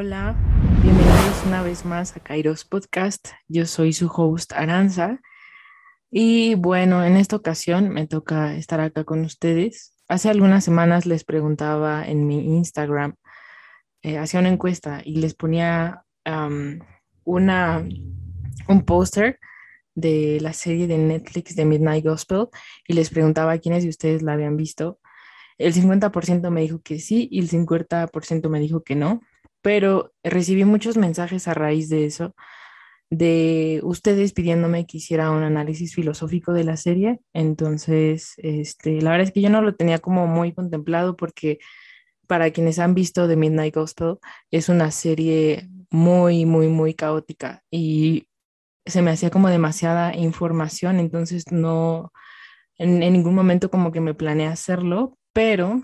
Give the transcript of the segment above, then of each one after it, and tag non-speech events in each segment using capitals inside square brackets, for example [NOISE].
Hola, bienvenidos una vez más a Kairos Podcast. Yo soy su host Aranza y bueno, en esta ocasión me toca estar acá con ustedes. Hace algunas semanas les preguntaba en mi Instagram, eh, hacía una encuesta y les ponía una, un póster de la serie de Netflix de Midnight Gospel y les preguntaba a quiénes de ustedes la habían visto. El 50% me dijo que sí y el 50% me dijo que no pero recibí muchos mensajes a raíz de eso, de ustedes pidiéndome que hiciera un análisis filosófico de la serie. Entonces, este, la verdad es que yo no lo tenía como muy contemplado porque para quienes han visto The Midnight Gospel, es una serie muy, muy, muy caótica y se me hacía como demasiada información, entonces no, en, en ningún momento como que me planeé hacerlo, pero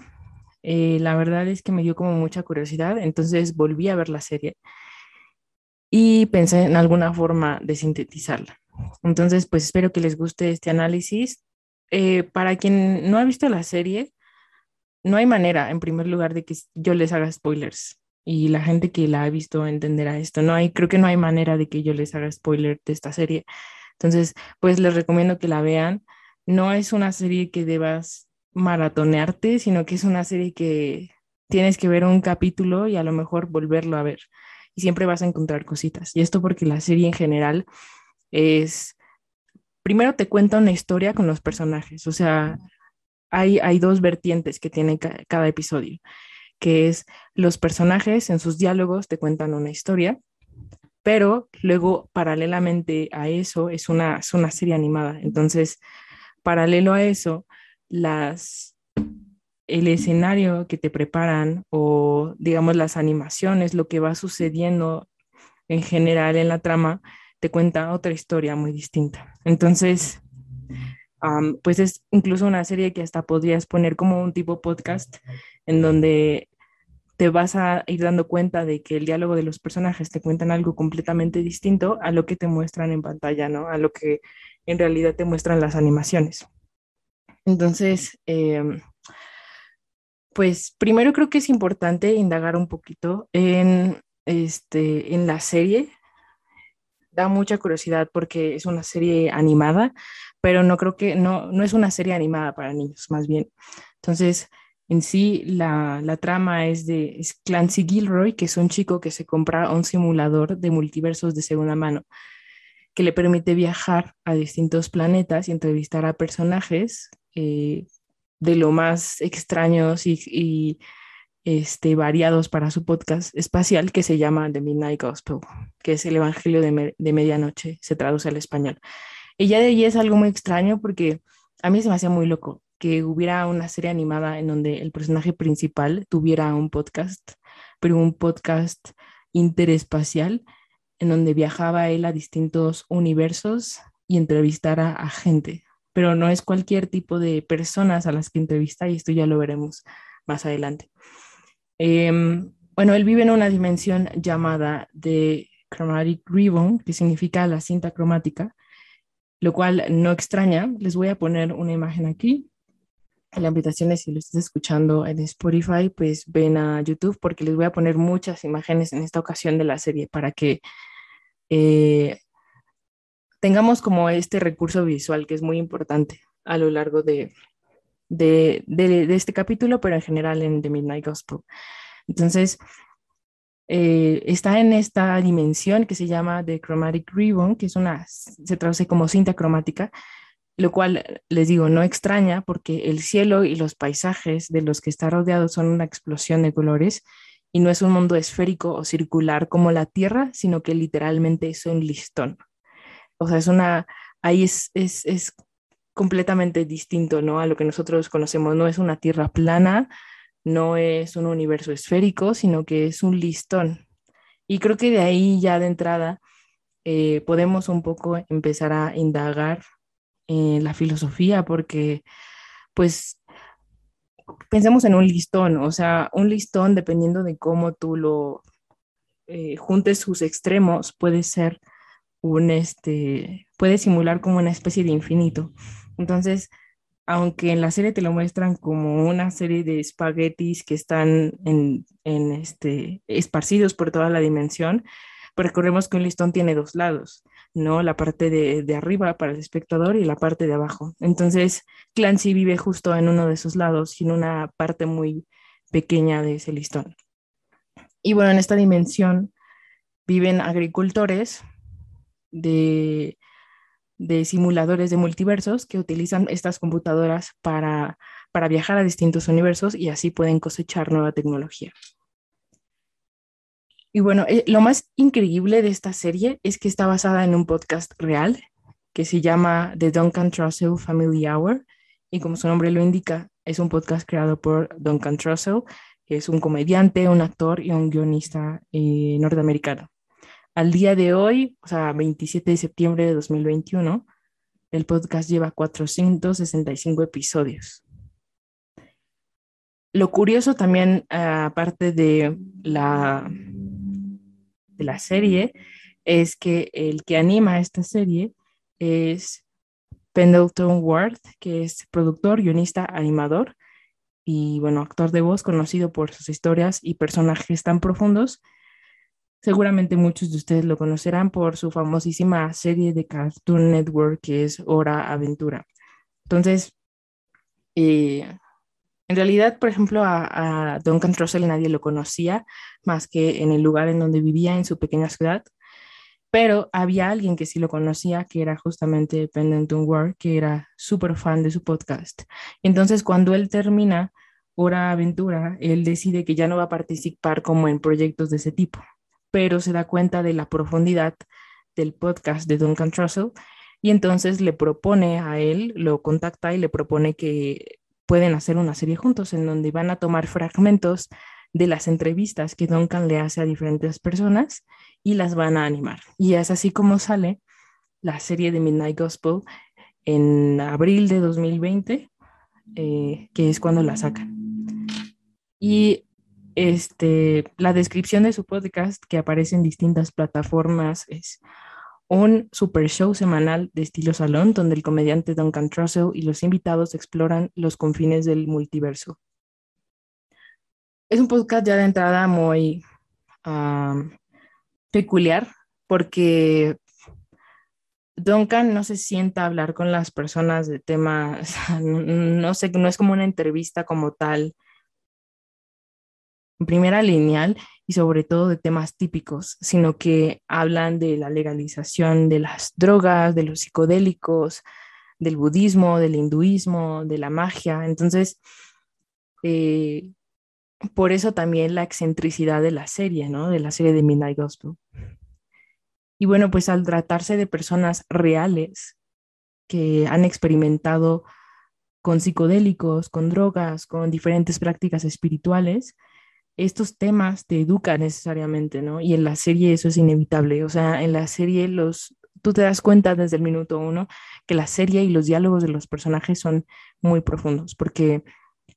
eh, la verdad es que me dio como mucha curiosidad, entonces volví a ver la serie y pensé en alguna forma de sintetizarla. Entonces, pues espero que les guste este análisis. Eh, para quien no ha visto la serie, no hay manera, en primer lugar, de que yo les haga spoilers. Y la gente que la ha visto entenderá esto. No hay, creo que no hay manera de que yo les haga spoiler de esta serie. Entonces, pues les recomiendo que la vean. No es una serie que debas maratonearte, sino que es una serie que tienes que ver un capítulo y a lo mejor volverlo a ver. Y siempre vas a encontrar cositas. Y esto porque la serie en general es, primero te cuenta una historia con los personajes, o sea, hay, hay dos vertientes que tiene cada episodio, que es los personajes en sus diálogos te cuentan una historia, pero luego paralelamente a eso es una, es una serie animada. Entonces, paralelo a eso, las, el escenario que te preparan o digamos las animaciones, lo que va sucediendo en general en la trama, te cuenta otra historia muy distinta. Entonces, pues es incluso una serie que hasta podrías poner como un tipo podcast en donde te vas a ir dando cuenta de que el diálogo de los personajes te cuentan algo completamente distinto a lo que te muestran en pantalla, ¿no? A lo que en realidad te muestran las animaciones. Entonces, em, pues primero creo que es importante indagar un poquito en, este, en la serie. Da mucha curiosidad porque es una serie animada, pero no creo que, no, no es una serie animada para niños, más bien. Entonces, en sí, la, la trama es de Clancy Gilroy, que es un chico que se compra un simulador de multiversos de segunda mano que le permite viajar a distintos planetas y entrevistar a personajes eh, de lo más extraños y, este, variados para su podcast espacial que se llama The Midnight Gospel, que es el Evangelio de, Medianoche, se traduce al español. Y ya de allí es algo muy extraño porque a mí se me hacía muy loco que hubiera una serie animada en donde el personaje principal tuviera un podcast, pero un podcast interespacial en donde viajaba él a distintos universos y entrevistara a gente pero no es cualquier tipo de personas a las que entrevista y esto ya lo veremos más adelante. Em, bueno, él vive en una dimensión llamada de Chromatic Ribbon, que significa la cinta cromática, lo cual no extraña. Les voy a poner una imagen aquí. La invitación es si lo estás escuchando en Spotify, pues ven a YouTube porque les voy a poner muchas imágenes en esta ocasión de la serie para que eh, tengamos como este recurso visual que es muy importante a lo largo de, de, este capítulo, pero en general en The Midnight Gospel. Entonces, eh, está en esta dimensión que se llama The Chromatic Ribbon, que es una, se traduce como cinta cromática, lo cual les digo, no extraña porque el cielo y los paisajes de los que está rodeado son una explosión de colores y no es un mundo esférico o circular como la Tierra, sino que literalmente es un listón o sea, es una, ahí es, es, es completamente distinto, ¿no? A lo que nosotros conocemos, no es una tierra plana, no es un universo esférico, sino que es un listón. Y creo que de ahí ya de entrada eh, podemos un poco empezar a indagar en la filosofía, porque pues pensemos en un listón, o sea, un listón dependiendo de cómo tú lo eh, juntes sus extremos, puede ser un, este, puede simular como una especie de infinito. Entonces, aunque en la serie te lo muestran como una serie de espaguetis que están en, este, esparcidos por toda la dimensión, recordemos que un listón tiene dos lados, ¿no? La parte de, de, arriba para el espectador y la parte de abajo. Entonces, Clancy vive justo en uno de esos lados en una parte muy pequeña de ese listón. Y bueno, en esta dimensión viven agricultores de de simuladores de multiversos que utilizan estas computadoras para, para viajar a distintos universos y así pueden cosechar nueva tecnología. Y bueno, eh, lo más increíble de esta serie es que está basada en un podcast real que se llama The Duncan Trussell Family Hour y como su nombre lo indica, es un podcast creado por Duncan Trussell, que es un comediante, un actor y un guionista eh, norteamericano. Al día de hoy, o sea, 27 de septiembre de 2021, el podcast lleva 465 episodios. Lo curioso también, aparte de la, de la serie, es que el que anima esta serie es Pendleton Ward, que es productor, guionista, animador y, bueno, actor de voz conocido por sus historias y personajes tan profundos Seguramente muchos de ustedes lo conocerán por su famosísima serie de Cartoon Network que es Hora Aventura. Entonces, eh, en realidad, por ejemplo, a, Duncan Trussell nadie lo conocía más que en el lugar en donde vivía en su pequeña ciudad, pero había alguien que sí lo conocía, que era justamente Pendleton Ward, que era súper fan de su podcast. Entonces, cuando él termina Hora Aventura, él decide que ya no va a participar como en proyectos de ese tipo pero se da cuenta de la profundidad del podcast de Duncan Trussell y entonces le propone a él, lo contacta y le propone que pueden hacer una serie juntos en donde van a tomar fragmentos de las entrevistas que Duncan le hace a diferentes personas y las van a animar. Y es así como sale la serie de Midnight Gospel en abril de 2020, eh, que es cuando la sacan. Y este, la descripción de su podcast que aparece en distintas plataformas es un super show semanal de estilo salón donde el comediante Duncan Trussell y los invitados exploran los confines del multiverso. Es un podcast ya de entrada muy peculiar porque Duncan no se sienta a hablar con las personas de temas, [LAUGHS] no sé, no es como una entrevista como tal primera lineal y sobre todo de temas típicos, sino que hablan de la legalización de las drogas, de los psicodélicos, del budismo, del hinduismo, de la magia. Entonces, eh, por eso también la excentricidad de la serie, ¿no? De la serie de Midnight Gospel. Y bueno, pues al tratarse de personas reales que han experimentado con psicodélicos, con drogas, con diferentes prácticas espirituales, estos temas te educan necesariamente, ¿no? Y en la serie eso es inevitable. O sea, en la serie los, tú te das cuenta desde el minuto uno que la serie y los diálogos de los personajes son muy profundos, porque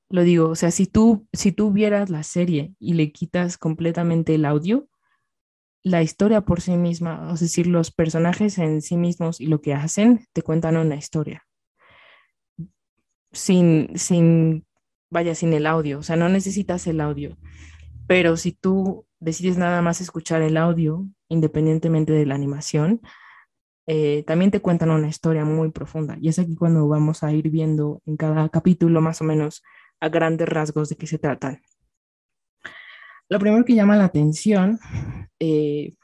lo digo, o sea, si tú, si tú vieras la serie y le quitas completamente el audio, la historia por sí misma, es decir, los personajes en sí mismos y lo que hacen, te cuentan una historia. Sin, sin, vaya, sin el audio, o sea, no necesitas el audio. Pero si tú decides nada más escuchar el audio, independientemente de la animación, eh, también te cuentan una historia muy profunda. Y es aquí cuando vamos a ir viendo en cada capítulo más o menos a grandes rasgos de qué se tratan. Lo primero que llama la atención, eh,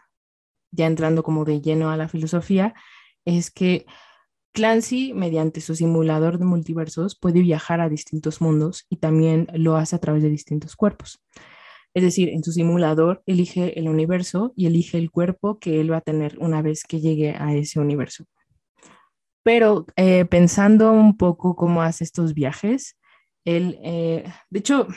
ya entrando como de lleno a la filosofía, es que Clancy, mediante su simulador de multiversos, puede viajar a distintos mundos y también lo hace a través de distintos cuerpos. Es decir, en su simulador elige el universo y elige el cuerpo que él va a tener una vez que llegue a ese universo. Pero eh, pensando un poco cómo hace estos viajes, él, eh, de hecho,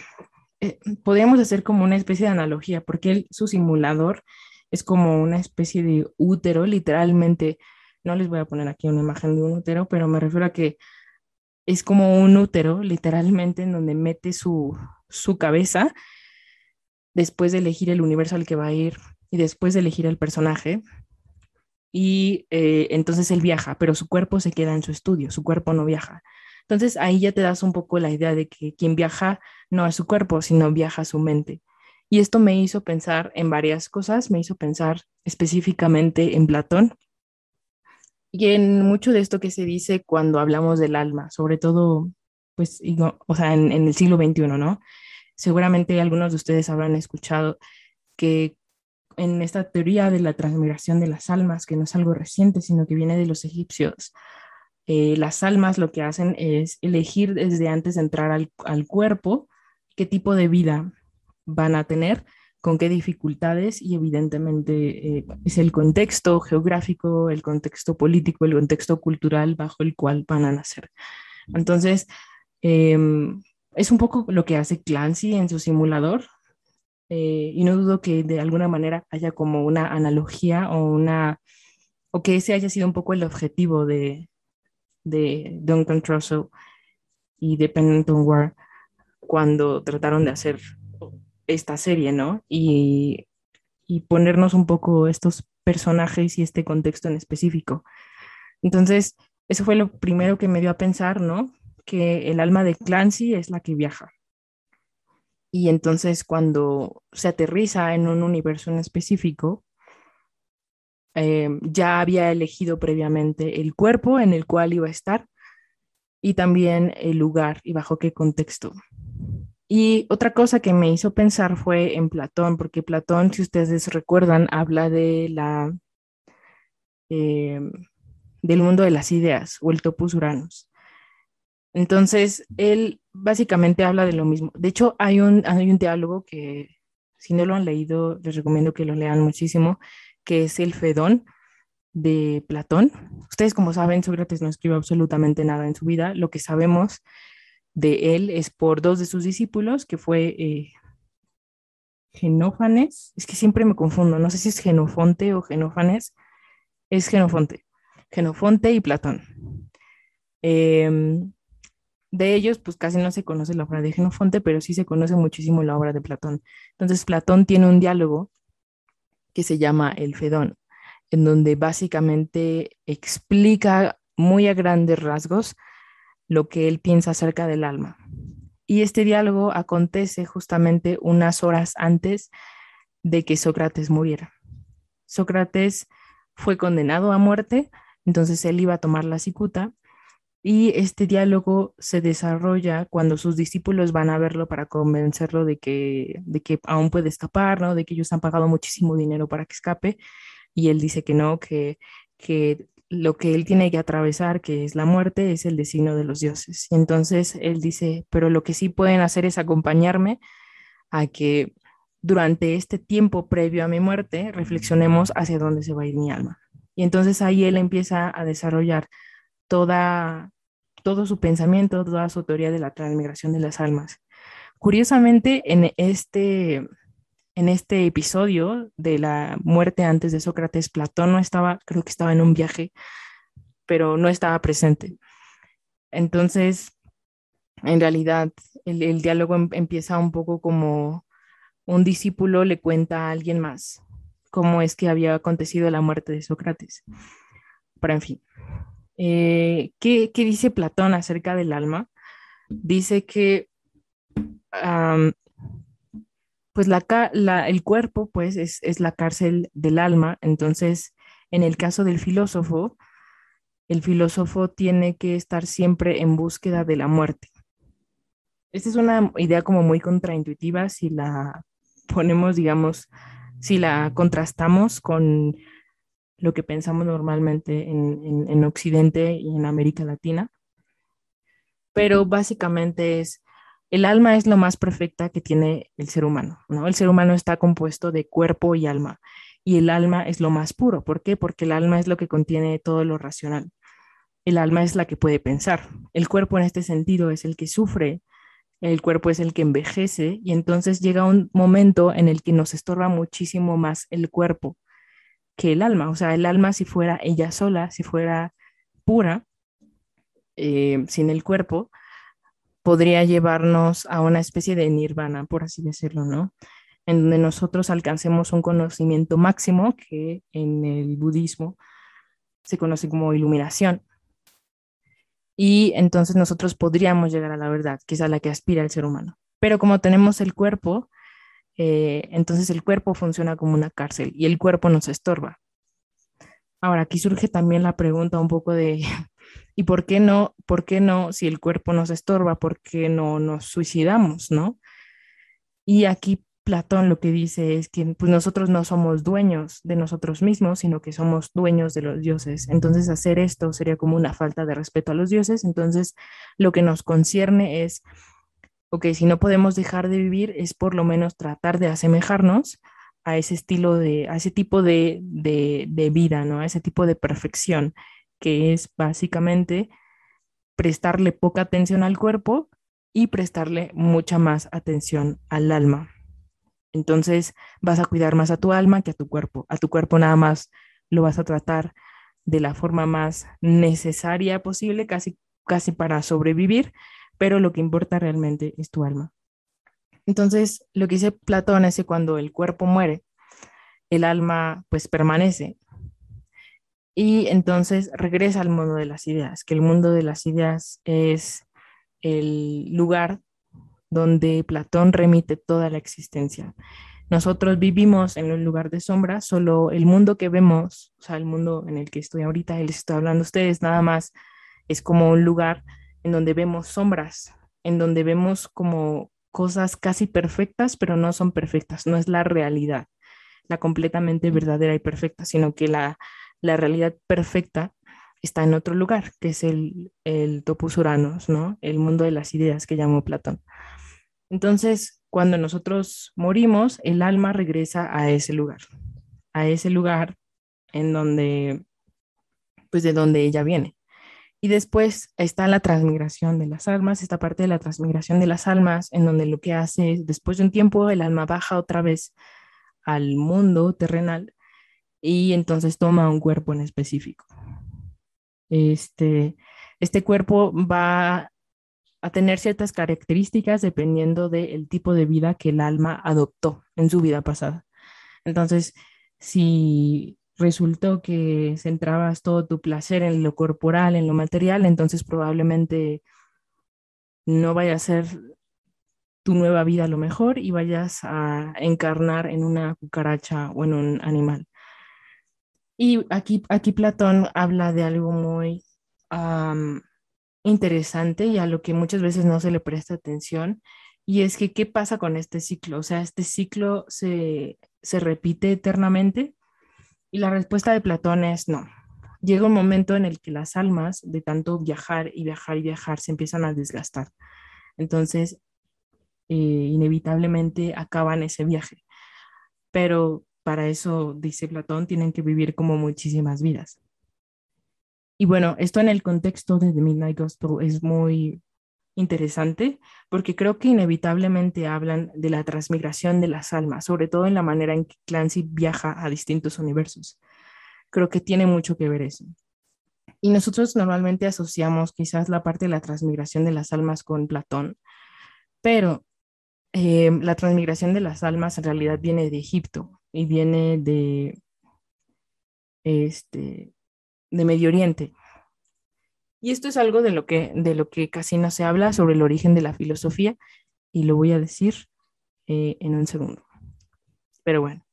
eh, podríamos hacer como una especie de analogía, porque él, su simulador es como una especie de útero, literalmente, no les voy a poner aquí una imagen de un útero, pero me refiero a que es como un útero, literalmente, en donde mete su, su cabeza después de elegir el universo al que va a ir y después de elegir el personaje. Y eh, entonces él viaja, pero su cuerpo se queda en su estudio, su cuerpo no viaja. Entonces ahí ya te das un poco la idea de que quien viaja no a su cuerpo, sino viaja su mente. Y esto me hizo pensar en varias cosas, me hizo pensar específicamente en Platón y en mucho de esto que se dice cuando hablamos del alma, sobre todo, pues, o sea, en, el siglo XXI, ¿no? Seguramente algunos de ustedes habrán escuchado que en esta teoría de la transmigración de las almas, que no es algo reciente, sino que viene de los egipcios, eh, las almas lo que hacen es elegir desde antes de entrar al, al, cuerpo qué tipo de vida van a tener, con qué dificultades y evidentemente eh, es el contexto geográfico, el contexto político, el contexto cultural bajo el cual van a nacer. Entonces, eh, es un poco lo que hace Clancy en su simulador, eh, y no dudo que de alguna manera haya como una analogía o una o que ese haya sido un poco el objetivo de, de Duncan Trussell y de Pennington Ward cuando trataron de hacer esta serie, ¿no? Y, y ponernos un poco estos personajes y este contexto en específico. Entonces, eso fue lo primero que me dio a pensar, ¿no? Que el alma de Clancy es la que viaja. Y entonces cuando se aterriza en un universo en específico, eh, ya había elegido previamente el cuerpo en el cual iba a estar y también el lugar y bajo qué contexto. Y otra cosa que me hizo pensar fue en Platón, porque Platón, si ustedes recuerdan, habla de la eh, del mundo de las ideas o el topus uranus. Entonces, él básicamente habla de lo mismo. De hecho, hay un, hay un diálogo que, si no lo han leído, les recomiendo que lo lean muchísimo, que es el Fedón de Platón. Ustedes, como saben, Sócrates no escribe absolutamente nada en su vida. Lo que sabemos de él es por dos de sus discípulos, que fue eh, Genófanes, es que siempre me confundo, no sé si es Genofonte o Genófanes, es Genofonte, Genofonte y Platón. Em, de ellos, pues casi no se conoce la obra de Genofonte, pero sí se conoce muchísimo la obra de Platón. Entonces, Platón tiene un diálogo que se llama El Fedón, en donde básicamente explica muy a grandes rasgos lo que él piensa acerca del alma. Y este diálogo acontece justamente unas horas antes de que Sócrates muriera. Sócrates fue condenado a muerte, entonces él iba a tomar la cicuta y este diálogo se desarrolla cuando sus discípulos van a verlo para convencerlo de que, de que aún puede escapar, ¿no? de que ellos han pagado muchísimo dinero para que escape y él dice que no, que, que lo que él tiene que atravesar, que es la muerte, es el destino de los dioses. Y entonces él dice, pero lo que sí pueden hacer es acompañarme a que durante este tiempo previo a mi muerte reflexionemos hacia dónde se va a ir mi alma. Y entonces ahí él empieza a desarrollar toda, todo su pensamiento, toda su teoría de la transmigración de las almas. Curiosamente, en este en este episodio de la muerte antes de Sócrates, Platón no estaba, creo que estaba en un viaje, pero no estaba presente. Entonces, en realidad, el, diálogo em, empieza un poco como un discípulo le cuenta a alguien más cómo es que había acontecido la muerte de Sócrates. Pero en fin, eh, ¿qué, dice Platón acerca del alma? Dice que pues el cuerpo pues es, la cárcel del alma, entonces en el caso del filósofo, el filósofo tiene que estar siempre en búsqueda de la muerte. Esta es una idea como muy contraintuitiva si la ponemos, digamos, si la contrastamos con lo que pensamos normalmente en, en Occidente y en América Latina. Pero básicamente es el alma es lo más perfecta que tiene el ser humano, ¿no? El ser humano está compuesto de cuerpo y alma, y el alma es lo más puro. ¿Por qué? Porque el alma es lo que contiene todo lo racional. El alma es la que puede pensar. El cuerpo en este sentido es el que sufre, el cuerpo es el que envejece, y entonces llega un momento en el que nos estorba muchísimo más el cuerpo que el alma. O sea, el alma si fuera ella sola, si fuera pura, eh, sin el cuerpo, podría llevarnos a una especie de nirvana, por así decirlo, ¿no? En donde nosotros alcancemos un conocimiento máximo que en el budismo se conoce como iluminación. y entonces nosotros podríamos llegar a la verdad, que es a la que aspira el ser humano. Pero como tenemos el cuerpo, eh, entonces el cuerpo funciona como una cárcel y el cuerpo nos estorba. Ahora, aquí surge también la pregunta un poco de, ¿y por qué no, por qué no, si el cuerpo nos estorba, por qué no nos suicidamos, no? Y aquí Platón lo que dice es que pues, nosotros no somos dueños de nosotros mismos, sino que somos dueños de los dioses. Entonces hacer esto sería como una falta de respeto a los dioses. Entonces lo que nos concierne es, ok, si no podemos dejar de vivir, es por lo menos tratar de asemejarnos a ese estilo de, a ese tipo de, de, de vida, ¿no? A ese tipo de perfección, que es básicamente prestarle poca atención al cuerpo y prestarle mucha más atención al alma. Entonces vas a cuidar más a tu alma que a tu cuerpo. A tu cuerpo nada más lo vas a tratar de la forma más necesaria posible, casi, casi para sobrevivir, pero lo que importa realmente es tu alma. Entonces, lo que dice Platón es que cuando el cuerpo muere, el alma pues permanece. Y entonces regresa al mundo de las ideas, que el mundo de las ideas es el lugar donde Platón remite toda la existencia. Nosotros vivimos en un lugar de sombra, solo el mundo que vemos, o sea, el mundo en el que estoy ahorita, les estoy hablando a ustedes, nada más es como un lugar en donde vemos sombras, en donde vemos como cosas casi perfectas, pero no son perfectas, no es la realidad, la completamente verdadera y perfecta, sino que la, la realidad perfecta está en otro lugar, que es el, el topus uranos, ¿no? El mundo de las ideas que llamó Platón. Entonces, cuando nosotros morimos, el alma regresa a ese lugar, a ese lugar en donde, pues de donde ella viene. Y después está la transmigración de las almas, esta parte de la transmigración de las almas, en donde lo que hace es, después de un tiempo, el alma baja otra vez al mundo terrenal y entonces toma un cuerpo en específico. Este, este cuerpo va a tener ciertas características dependiendo del tipo de vida que el alma adoptó en su vida pasada. Entonces, si resultó que centrabas todo tu placer en lo corporal, en lo material, entonces probablemente no vaya a ser tu nueva vida lo mejor y vayas a encarnar en una cucaracha o en un animal. Y aquí, aquí Platón habla de algo muy interesante y a lo que muchas veces no se le presta atención, y es que qué pasa con este ciclo, o sea, este ciclo se, se repite eternamente, y la respuesta de Platón es no. Llega un momento en el que las almas, de tanto viajar y viajar y viajar, se empiezan a desgastar. Entonces, eh, inevitablemente acaban ese viaje. Pero para eso, dice Platón, tienen que vivir como muchísimas vidas. Y bueno, esto en el contexto de The Midnight Gospel es muy interesante porque creo que inevitablemente hablan de la transmigración de las almas, sobre todo en la manera en que Clancy viaja a distintos universos. Creo que tiene mucho que ver eso. Y nosotros normalmente asociamos quizás la parte de la transmigración de las almas con Platón, pero eh, la transmigración de las almas en realidad viene de Egipto y viene de, este, de Medio Oriente. Y esto es algo de lo que, de lo que casi no se habla sobre el origen de la filosofía y lo voy a decir eh, en un segundo. Pero bueno,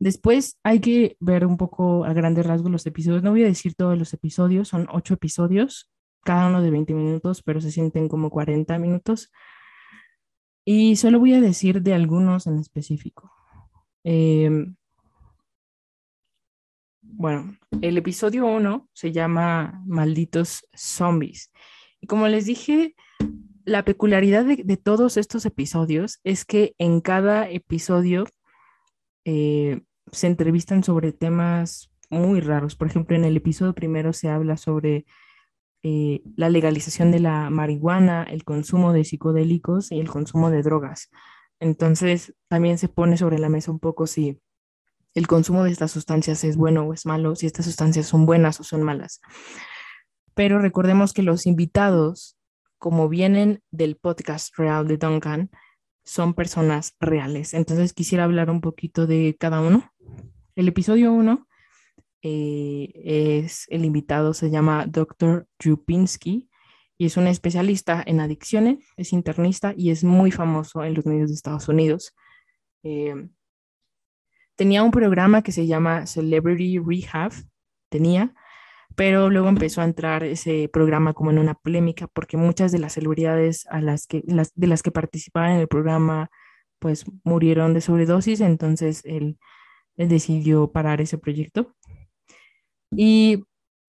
después hay que ver un poco a grandes rasgos los episodios. No voy a decir todos los episodios, son ocho episodios, cada uno de 20 minutos, pero se sienten como 40 minutos. Y solo voy a decir de algunos en específico. Eh, bueno, el episodio 1 se llama Malditos Zombies. Y como les dije, la peculiaridad de, todos estos episodios es que en cada episodio eh, se entrevistan sobre temas muy raros. Por ejemplo, en el episodio primero se habla sobre eh, la legalización de la marihuana, el consumo de psicodélicos y el consumo de drogas. Entonces, también se pone sobre la mesa un poco si el consumo de estas sustancias es bueno o es malo, si estas sustancias son buenas o son malas. Pero recordemos que los invitados, como vienen del podcast real de Duncan, son personas reales. Entonces quisiera hablar un poquito de cada uno. El episodio uno eh, es el invitado, se llama Dr. Jupinski y es un especialista en adicciones, es internista y es muy famoso en los medios de Estados Unidos. Eh, tenía un programa que se llama Celebrity Rehab, tenía, pero luego empezó a entrar ese programa como en una polémica porque muchas de las celebridades a las que, las, de las que participaban en el programa pues murieron de sobredosis, entonces él, él decidió parar ese proyecto. Y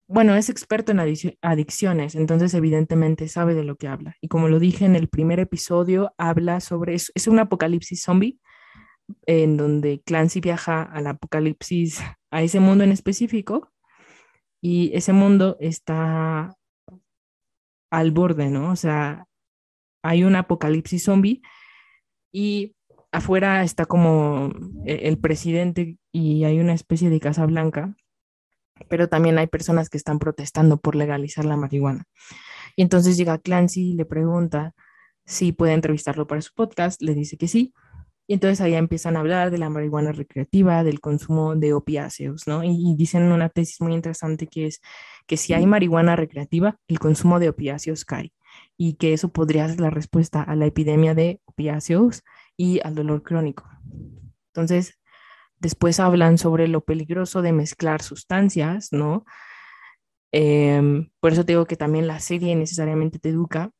bueno, es experto en adicciones, entonces evidentemente sabe de lo que habla. Y como lo dije en el primer episodio, habla sobre, es, es un apocalipsis zombie, en donde Clancy viaja al apocalipsis, a ese mundo en específico, y ese mundo está al borde, ¿no? O sea, hay un apocalipsis zombie y afuera está como e-, el presidente y hay una especie de Casa Blanca, pero también hay personas que están protestando por legalizar la marihuana. Y entonces llega Clancy y le pregunta si puede entrevistarlo para su podcast, le dice que sí, y entonces ahí empiezan a hablar de la marihuana recreativa, del consumo de opiáceos, ¿no? Y, dicen una tesis muy interesante que es que si hay marihuana recreativa, el consumo de opiáceos cae y que eso podría ser la respuesta a la epidemia de opiáceos y al dolor crónico. Entonces, después hablan sobre lo peligroso de mezclar sustancias, ¿no? Em, por eso te digo que también la serie necesariamente te educa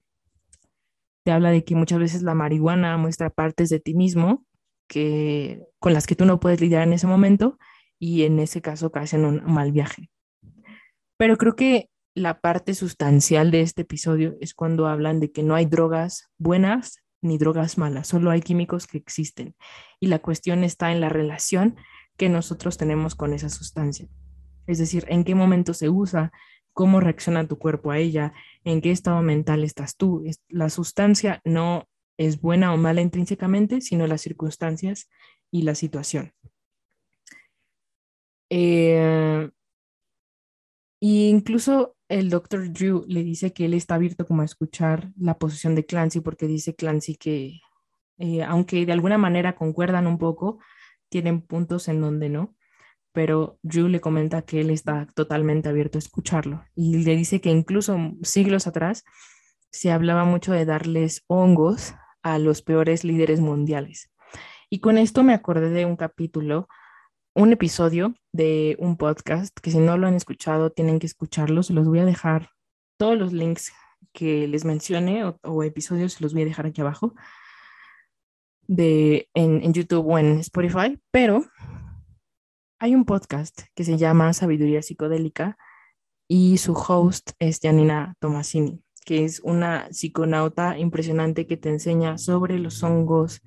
te habla de que muchas veces la marihuana muestra partes de ti mismo que, con las que tú no puedes lidiar en ese momento y en ese caso caes en un mal viaje. Pero creo que la parte sustancial de este episodio es cuando hablan de que no hay drogas buenas ni drogas malas, solo hay químicos que existen. Y la cuestión está en la relación que nosotros tenemos con esa sustancia. Es decir, en qué momento se usa, cómo reacciona tu cuerpo a ella, en qué estado mental estás tú. La sustancia no es buena o mala intrínsecamente, sino las circunstancias y la situación. Eh, y incluso el doctor Drew le dice que él está abierto como a escuchar la posición de Clancy porque dice Clancy que eh, aunque de alguna manera concuerdan un poco, tienen puntos en donde no pero Drew le comenta que él está totalmente abierto a escucharlo y le dice que incluso siglos atrás se hablaba mucho de darles hongos a los peores líderes mundiales. Y con esto me acordé de un capítulo, un episodio de un podcast que si no lo han escuchado tienen que escucharlos. Los voy a dejar todos los links que les mencione o, episodios los voy a dejar aquí abajo de en, en YouTube o en Spotify, pero hay un podcast que se llama Sabiduría Psicodélica y su host es Janina Tomasini, que es una psiconauta impresionante que te enseña sobre los hongos,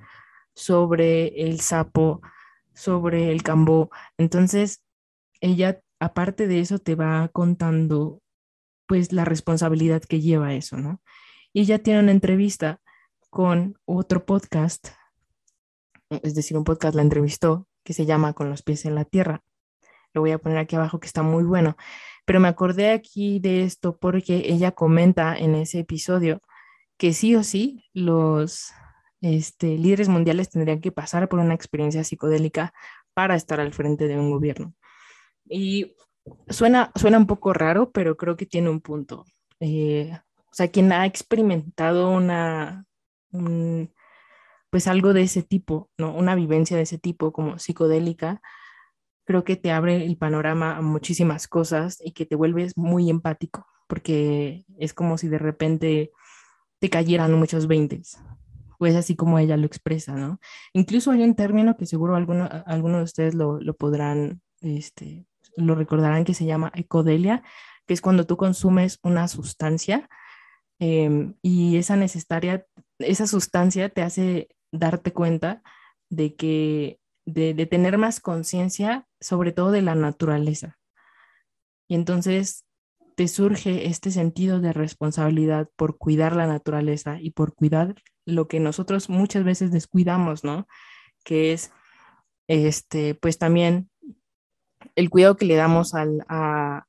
sobre el sapo, sobre el cambó. Entonces, ella, aparte de eso, te va contando pues la responsabilidad que lleva eso, ¿no? Y ella tiene una entrevista con otro podcast, es decir, un podcast la entrevistó que se llama Con los pies en la tierra. Lo voy a poner aquí abajo que está muy bueno. Pero me acordé aquí de esto porque ella comenta en ese episodio que sí o sí los este, líderes mundiales tendrían que pasar por una experiencia psicodélica para estar al frente de un gobierno. Y suena, suena un poco raro, pero creo que tiene un punto. Eh, o sea, quien ha experimentado una, pues algo de ese tipo, ¿no? Una vivencia de ese tipo como psicodélica, creo que te abre el panorama a muchísimas cosas y que te vuelves muy empático, porque es como si de repente te cayeran muchos veintes. Pues así como ella lo expresa, ¿no? Incluso hay un término que seguro algunos alguno de ustedes lo, lo podrán, este, lo recordarán que se llama ecodelia, que es cuando tú consumes una sustancia em, y esa necesaria, esa sustancia te hace darte cuenta de que, de, tener más conciencia, sobre todo de la naturaleza. Y entonces te surge este sentido de responsabilidad por cuidar la naturaleza y por cuidar lo que nosotros muchas veces descuidamos, ¿no? Que es, este, pues también el cuidado que le damos al, a,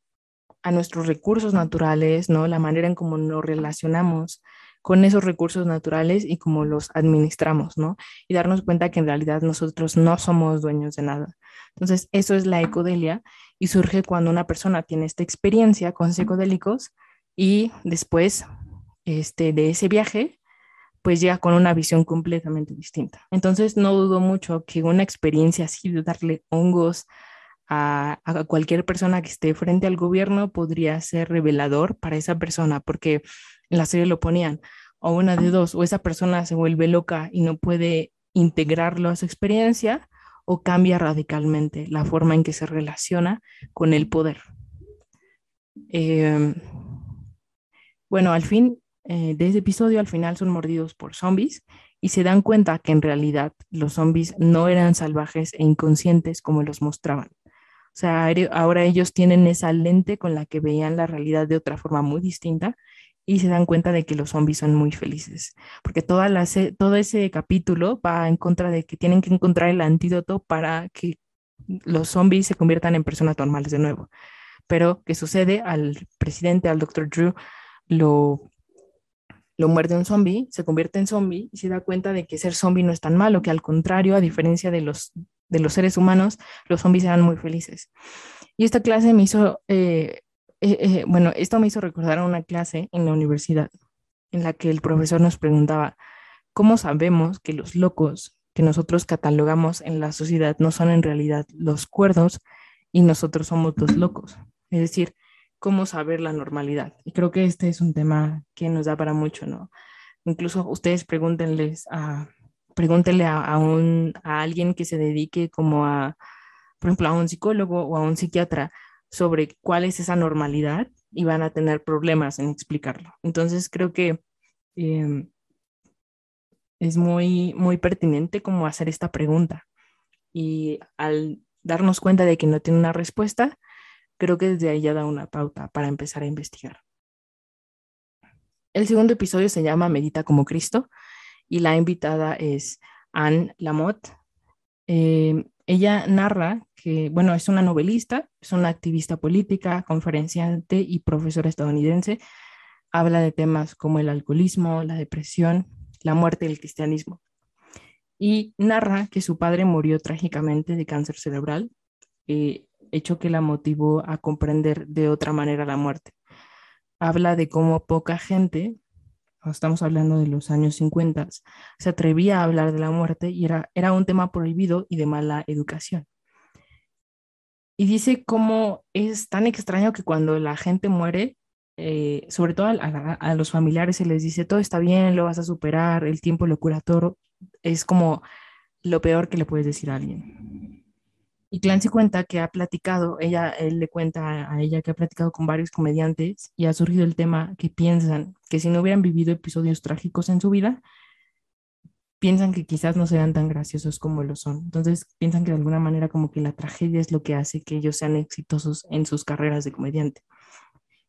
a nuestros recursos naturales, ¿no? La manera en cómo nos relacionamos con esos recursos naturales y cómo los administramos, ¿no? Y darnos cuenta que en realidad nosotros no somos dueños de nada. Entonces, eso es la ecodelia y surge cuando una persona tiene esta experiencia con psicodélicos y después este, de ese viaje, pues llega con una visión completamente distinta. Entonces, no dudo mucho que una experiencia así de darle hongos a, a, cualquier persona que esté frente al gobierno podría ser revelador para esa persona, porque en la serie lo ponían, o una de dos, o esa persona se vuelve loca y no puede integrarlo a su experiencia, o cambia radicalmente la forma en que se relaciona con el poder. Eh, bueno, al fin eh, de ese episodio, al final son mordidos por zombies y se dan cuenta que en realidad los zombies no eran salvajes e inconscientes como los mostraban. O sea, ahora ellos tienen esa lente con la que veían la realidad de otra forma muy distinta y se dan cuenta de que los zombies son muy felices, porque toda la, todo ese capítulo va en contra de que tienen que encontrar el antídoto para que los zombies se conviertan en personas normales de nuevo. Pero, ¿qué sucede? Al presidente, al Dr. Drew, lo, lo muerde un zombie, se convierte en zombie y se da cuenta de que ser zombie no es tan malo, que al contrario, a diferencia de los, de los seres humanos, los zombies eran muy felices. Y esta clase me hizo eh, eh, eh, bueno, esto me hizo recordar a una clase en la universidad en la que el profesor nos preguntaba, ¿cómo sabemos que los locos que nosotros catalogamos en la sociedad no son en realidad los cuerdos y nosotros somos los locos? Es decir, ¿cómo saber la normalidad? Y creo que este es un tema que nos da para mucho, ¿no? Incluso ustedes pregúntenles a, pregúntenle a, a, un, a alguien que se dedique como a, por ejemplo, a un psicólogo o a un psiquiatra, sobre cuál es esa normalidad y van a tener problemas en explicarlo. Entonces creo que em, es muy, muy pertinente como hacer esta pregunta. Y al darnos cuenta de que no tiene una respuesta, creo que desde ahí ya da una pauta para empezar a investigar. El segundo episodio se llama Medita como Cristo y la invitada es Anne Lamotte. Em, ella narra que, bueno, es una novelista, es una activista política, conferenciante y profesora estadounidense. Habla de temas como el alcoholismo, la depresión, la muerte del cristianismo. Y narra que su padre murió trágicamente de cáncer cerebral, eh, hecho que la motivó a comprender de otra manera la muerte. Habla de cómo poca gente estamos hablando de los años 50, se atrevía a hablar de la muerte y era, era un tema prohibido y de mala educación. Y dice cómo es tan extraño que cuando la gente muere, eh, sobre todo a, a, los familiares se les dice, todo está bien, lo vas a superar, el tiempo lo cura todo, es como lo peor que le puedes decir a alguien. Y Clancy cuenta que ha platicado, ella, él le cuenta a ella que ha platicado con varios comediantes y ha surgido el tema que piensan que si no hubieran vivido episodios trágicos en su vida, piensan que quizás no serán tan graciosos como lo son. Entonces piensan que de alguna manera como que la tragedia es lo que hace que ellos sean exitosos en sus carreras de comediante.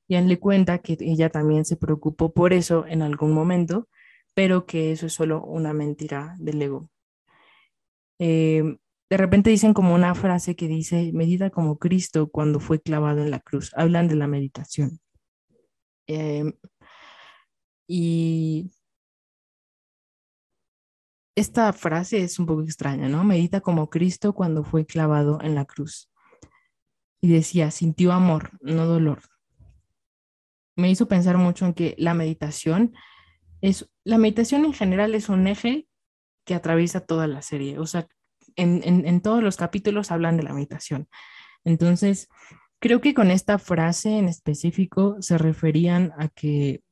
Y él le cuenta que ella también se preocupó por eso en algún momento, pero que eso es solo una mentira del ego. Eh, de repente dicen como una frase que dice, medita como Cristo cuando fue clavado en la cruz. Hablan de la meditación. Em, y esta frase es un poco extraña, ¿no? Medita como Cristo cuando fue clavado en la cruz. Y decía, sintió amor, no dolor. Me hizo pensar mucho en que la meditación es, la meditación en general es un eje que atraviesa toda la serie. O sea, en, todos los capítulos hablan de la meditación. Entonces, creo que con esta frase en específico se referían a que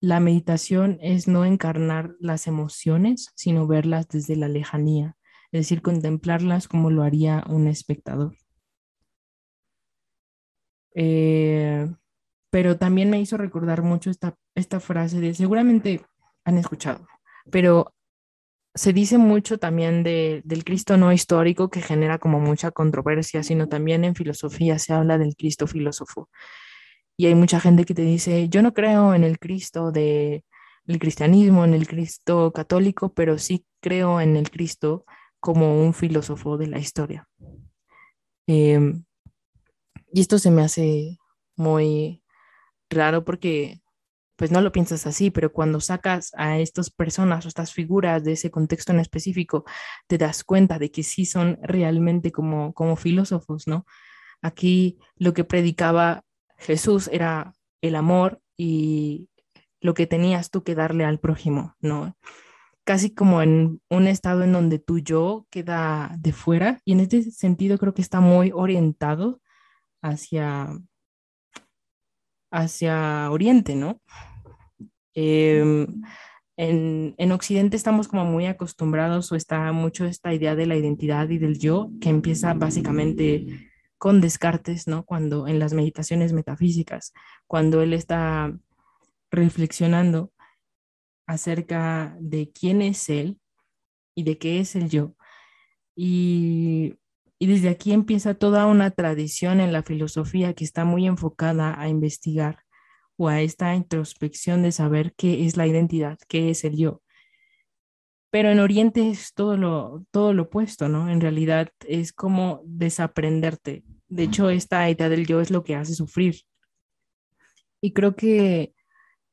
la meditación es no encarnar las emociones, sino verlas desde la lejanía, es decir, contemplarlas como lo haría un espectador. Eh, pero también me hizo recordar mucho esta, esta frase de, seguramente han escuchado, pero se dice mucho también del Cristo no histórico que genera como mucha controversia, sino también en filosofía se habla del Cristo filósofo. Y hay mucha gente que te dice, yo no creo en el Cristo del cristianismo, en el Cristo católico, pero sí creo en el Cristo como un filósofo de la historia. Em, y esto se me hace muy raro porque pues no lo piensas así, pero cuando sacas a estas personas o estas figuras de ese contexto en específico, te das cuenta de que sí son realmente como, como filósofos, ¿no? Aquí lo que predicaba Jesús era el amor y lo que tenías tú que darle al prójimo, ¿no? Casi como en un estado en donde tu yo queda de fuera y en este sentido creo que está muy orientado hacia, hacia Oriente, ¿no? Em, en, en, Occidente estamos como muy acostumbrados o está mucho esta idea de la identidad y del yo que empieza básicamente con Descartes, ¿no? Cuando en las meditaciones metafísicas, cuando él está reflexionando acerca de quién es él y de qué es el yo. Y, y desde aquí empieza toda una tradición en la filosofía que está muy enfocada a investigar o a esta introspección de saber qué es la identidad, qué es el yo. Pero en Oriente es todo lo, todo lo opuesto, ¿no? En realidad es como desaprenderte. De hecho, esta idea del yo es lo que hace sufrir. Y creo que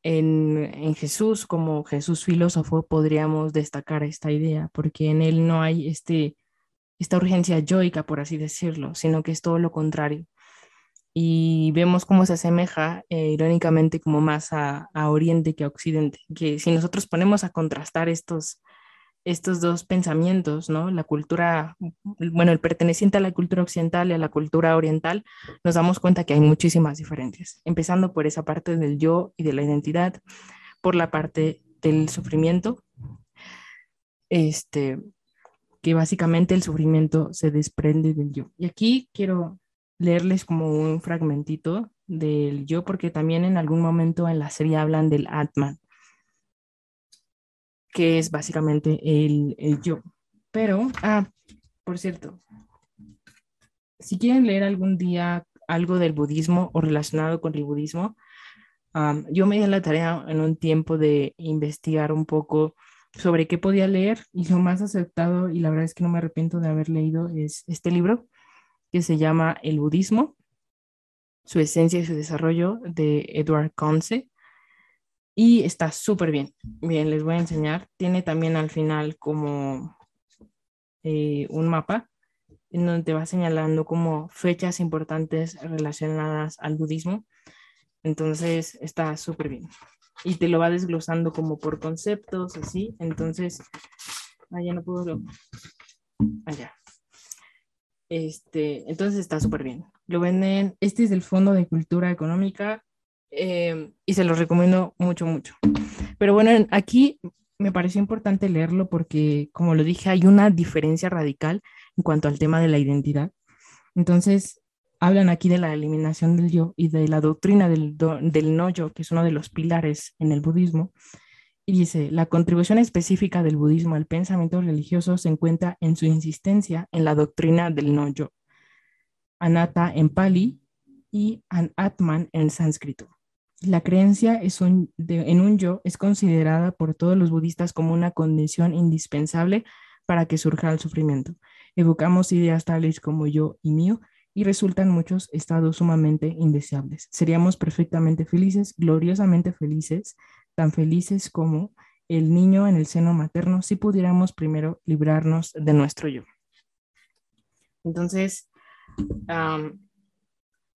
en, en, Jesús, como Jesús filósofo, podríamos destacar esta idea, porque en él no hay este, esta urgencia yoica, por así decirlo, sino que es todo lo contrario. Y vemos cómo se asemeja, eh, irónicamente, como más a, a Oriente que a Occidente, que si nosotros ponemos a contrastar estos, estos dos pensamientos, ¿no? La cultura, bueno, el perteneciente a la cultura occidental y a la cultura oriental, nos damos cuenta que hay muchísimas diferencias, empezando por esa parte del yo y de la identidad, por la parte del sufrimiento, este, que básicamente el sufrimiento se desprende del yo. Y aquí quiero leerles como un fragmentito del yo, porque también en algún momento en la serie hablan del Atman que es básicamente el, yo. Pero, ah, por cierto, si quieren leer algún día algo del budismo o relacionado con el budismo, yo me di la tarea en un tiempo de investigar un poco sobre qué podía leer y lo más aceptado, y la verdad es que no me arrepiento de haber leído, es este libro que se llama El budismo, su esencia y su desarrollo de Edward Conce y está súper bien. Bien, les voy a enseñar. Tiene también al final como eh, un mapa en donde te va señalando como fechas importantes relacionadas al budismo. Entonces está súper bien. Y te lo va desglosando como por conceptos, así. Entonces, allá no puedo. Allá. Este, entonces está súper bien. Lo venden. Este es el Fondo de Cultura Económica Em, y se los recomiendo mucho, mucho. Pero bueno, aquí me pareció importante leerlo porque, como lo dije, hay una diferencia radical en cuanto al tema de la identidad. Entonces, hablan aquí de la eliminación del yo y de la doctrina del, del no yo, que es uno de los pilares en el budismo. Y dice, la contribución específica del budismo al pensamiento religioso se encuentra en su insistencia en la doctrina del no yo. Anatta en pali y An-Atman en sánscrito. La creencia en un yo es considerada por todos los budistas como una condición indispensable para que surja el sufrimiento. Evocamos ideas tales como yo y mío y resultan muchos estados sumamente indeseables. Seríamos perfectamente felices, gloriosamente felices, tan felices como el niño en el seno materno si pudiéramos primero librarnos de nuestro yo. Entonces,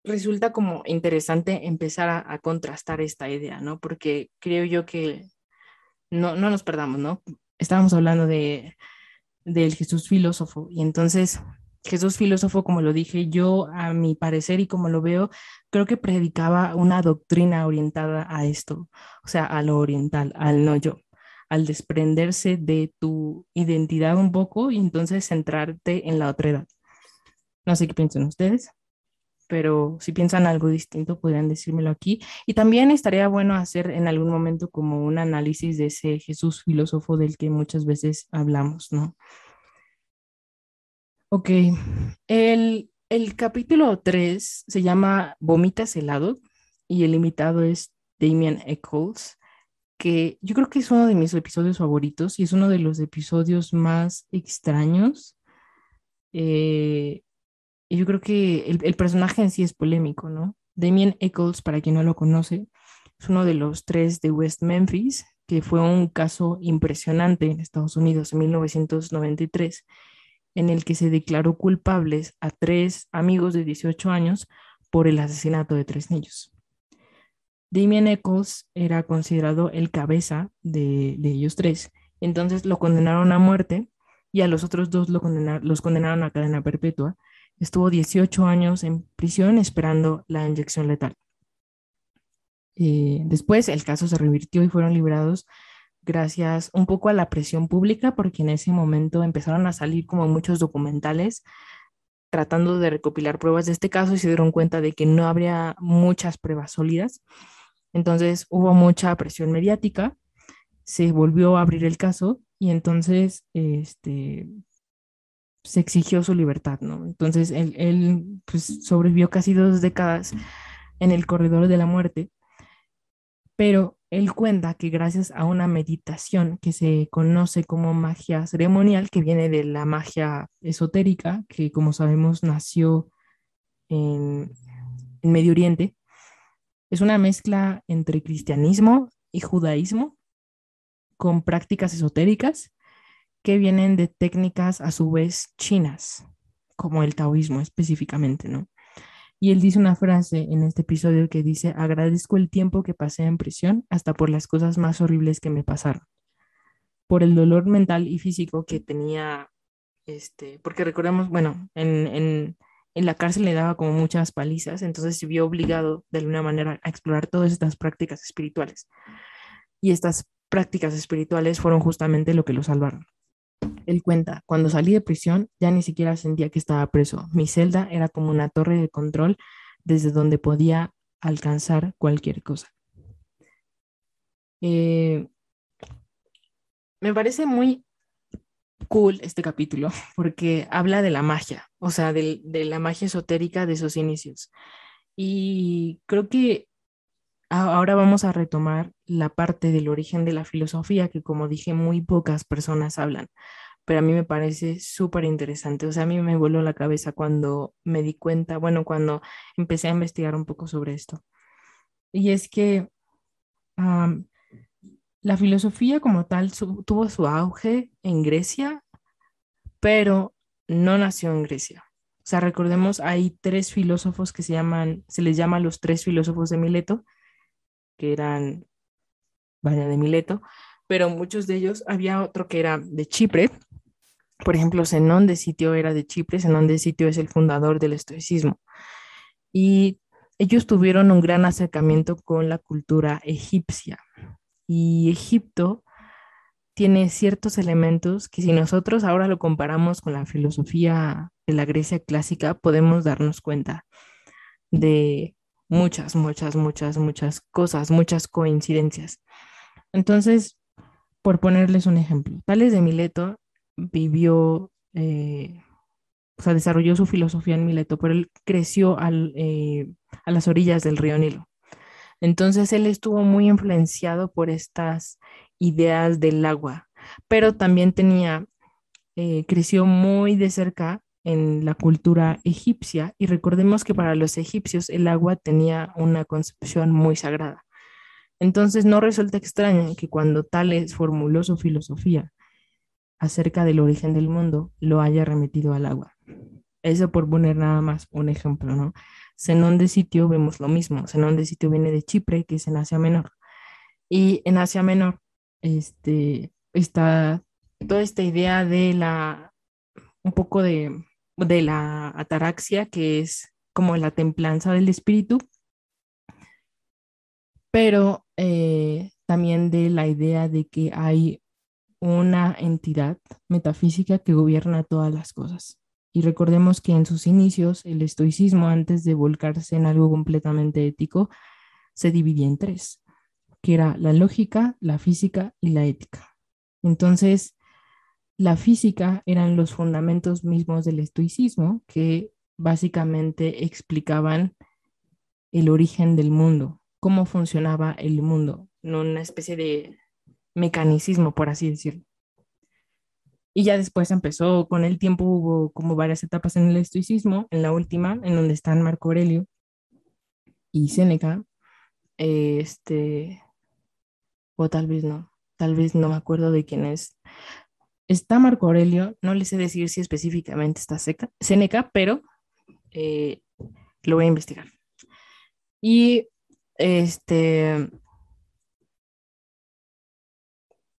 resulta como interesante empezar a, contrastar esta idea, ¿no? Porque creo yo que no, no nos perdamos, ¿no? Estábamos hablando de del Jesús filósofo y entonces Jesús filósofo, como lo dije, yo a mi parecer y como lo veo, creo que predicaba una doctrina orientada a esto, o sea, a lo oriental, al no yo, al desprenderse de tu identidad un poco y entonces centrarte en la otra edad. No sé qué piensan ustedes pero si piensan algo distinto, podrían decírmelo aquí. Y también estaría bueno hacer en algún momento como un análisis de ese Jesús filósofo del que muchas veces hablamos, ¿no? Ok, el, el capítulo 3 se llama Vomitas helado y el invitado es Damien Eccles, que yo creo que es uno de mis episodios favoritos y es uno de los episodios más extraños. Eh, y yo creo que el, personaje en sí es polémico, ¿no? Damien Eccles, para quien no lo conoce, es uno de los tres de West Memphis, que fue un caso impresionante en Estados Unidos en 1993, en el que se declaró culpables a tres amigos de 18 años por el asesinato de tres niños. Damien Eccles era considerado el cabeza de, ellos tres, entonces lo condenaron a muerte y a los otros dos lo los condenaron a cadena perpetua. Estuvo 18 años en prisión esperando la inyección letal. Eh, después el caso se revirtió y fueron liberados gracias un poco a la presión pública, porque en ese momento empezaron a salir como muchos documentales tratando de recopilar pruebas de este caso y se dieron cuenta de que no habría muchas pruebas sólidas. Entonces hubo mucha presión mediática, se volvió a abrir el caso y entonces este, se exigió su libertad, ¿no? Entonces él, él pues, sobrevivió casi dos décadas en el corredor de la muerte pero él cuenta que gracias a una meditación que se conoce como magia ceremonial, que viene de la magia esotérica, que como sabemos nació en, Medio Oriente, es una mezcla entre cristianismo y judaísmo con prácticas esotéricas que vienen de técnicas a su vez chinas, como el taoísmo específicamente, ¿no? Y él dice una frase en este episodio que dice, agradezco el tiempo que pasé en prisión hasta por las cosas más horribles que me pasaron, por el dolor mental y físico que tenía, este, porque recordemos, bueno, en, en, en la cárcel le daba como muchas palizas, entonces se vio obligado de alguna manera a explorar todas estas prácticas espirituales. Y estas prácticas espirituales fueron justamente lo que lo salvaron. Él cuenta, cuando salí de prisión ya ni siquiera sentía que estaba preso. Mi celda era como una torre de control desde donde podía alcanzar cualquier cosa. Eh, me parece muy cool este capítulo [LAUGHS] porque habla de la magia, o sea, de, de la magia esotérica de sus inicios. Y creo que ahora vamos a retomar la parte del origen de la filosofía que, como dije, muy pocas personas hablan pero a mí me parece súper interesante. O sea, a mí me voló la cabeza cuando me di cuenta, bueno, cuando empecé a investigar un poco sobre esto. Y es que la filosofía como tal tuvo su auge en Grecia, pero no nació en Grecia. O sea, recordemos, hay tres filósofos que se llaman, se les llama los tres filósofos de Mileto, que eran, vaya, de Mileto, pero muchos de ellos, había otro que era de Chipre, por ejemplo, Zenón de Sitio era de Chipre, Zenón de Sitio es el fundador del estoicismo. Y ellos tuvieron un gran acercamiento con la cultura egipcia. Y Egipto tiene ciertos elementos que si nosotros ahora lo comparamos con la filosofía de la Grecia clásica, podemos darnos cuenta de muchas, muchas, muchas, muchas cosas, muchas coincidencias. Entonces, por ponerles un ejemplo, Tales de Mileto vivió, eh, o sea, desarrolló su filosofía en Mileto, pero él creció eh, a las orillas del río Nilo. Entonces él estuvo muy influenciado por estas ideas del agua, pero también tenía, eh, creció muy de cerca en la cultura egipcia y recordemos que para los egipcios el agua tenía una concepción muy sagrada. Entonces no resulta extraño que cuando Tales formuló su filosofía acerca del origen del mundo lo haya remitido al agua. Eso por poner nada más un ejemplo, ¿no? Zenón de sitio vemos lo mismo. Zenón de sitio viene de Chipre, que es en Asia Menor. Y en Asia Menor este, está toda esta idea de la, un poco de, de la ataraxia, que es como la templanza del espíritu, pero eh, también de la idea de que hay una entidad metafísica que gobierna todas las cosas. Y recordemos que en sus inicios el estoicismo, antes de volcarse en algo completamente ético, se dividía en tres, que era la lógica, la física y la ética. Entonces, la física eran los fundamentos mismos del estoicismo que básicamente explicaban el origen del mundo, cómo funcionaba el mundo, una especie de mecanicismo, por así decirlo. Y ya después empezó, con el tiempo hubo como varias etapas en el estoicismo, en la última, en donde están Marco Aurelio y Séneca, este, o tal vez no, tal vez no me acuerdo de quién es. Está Marco Aurelio, no le sé decir si específicamente está seca, Seneca, pero eh, lo voy a investigar. Y este,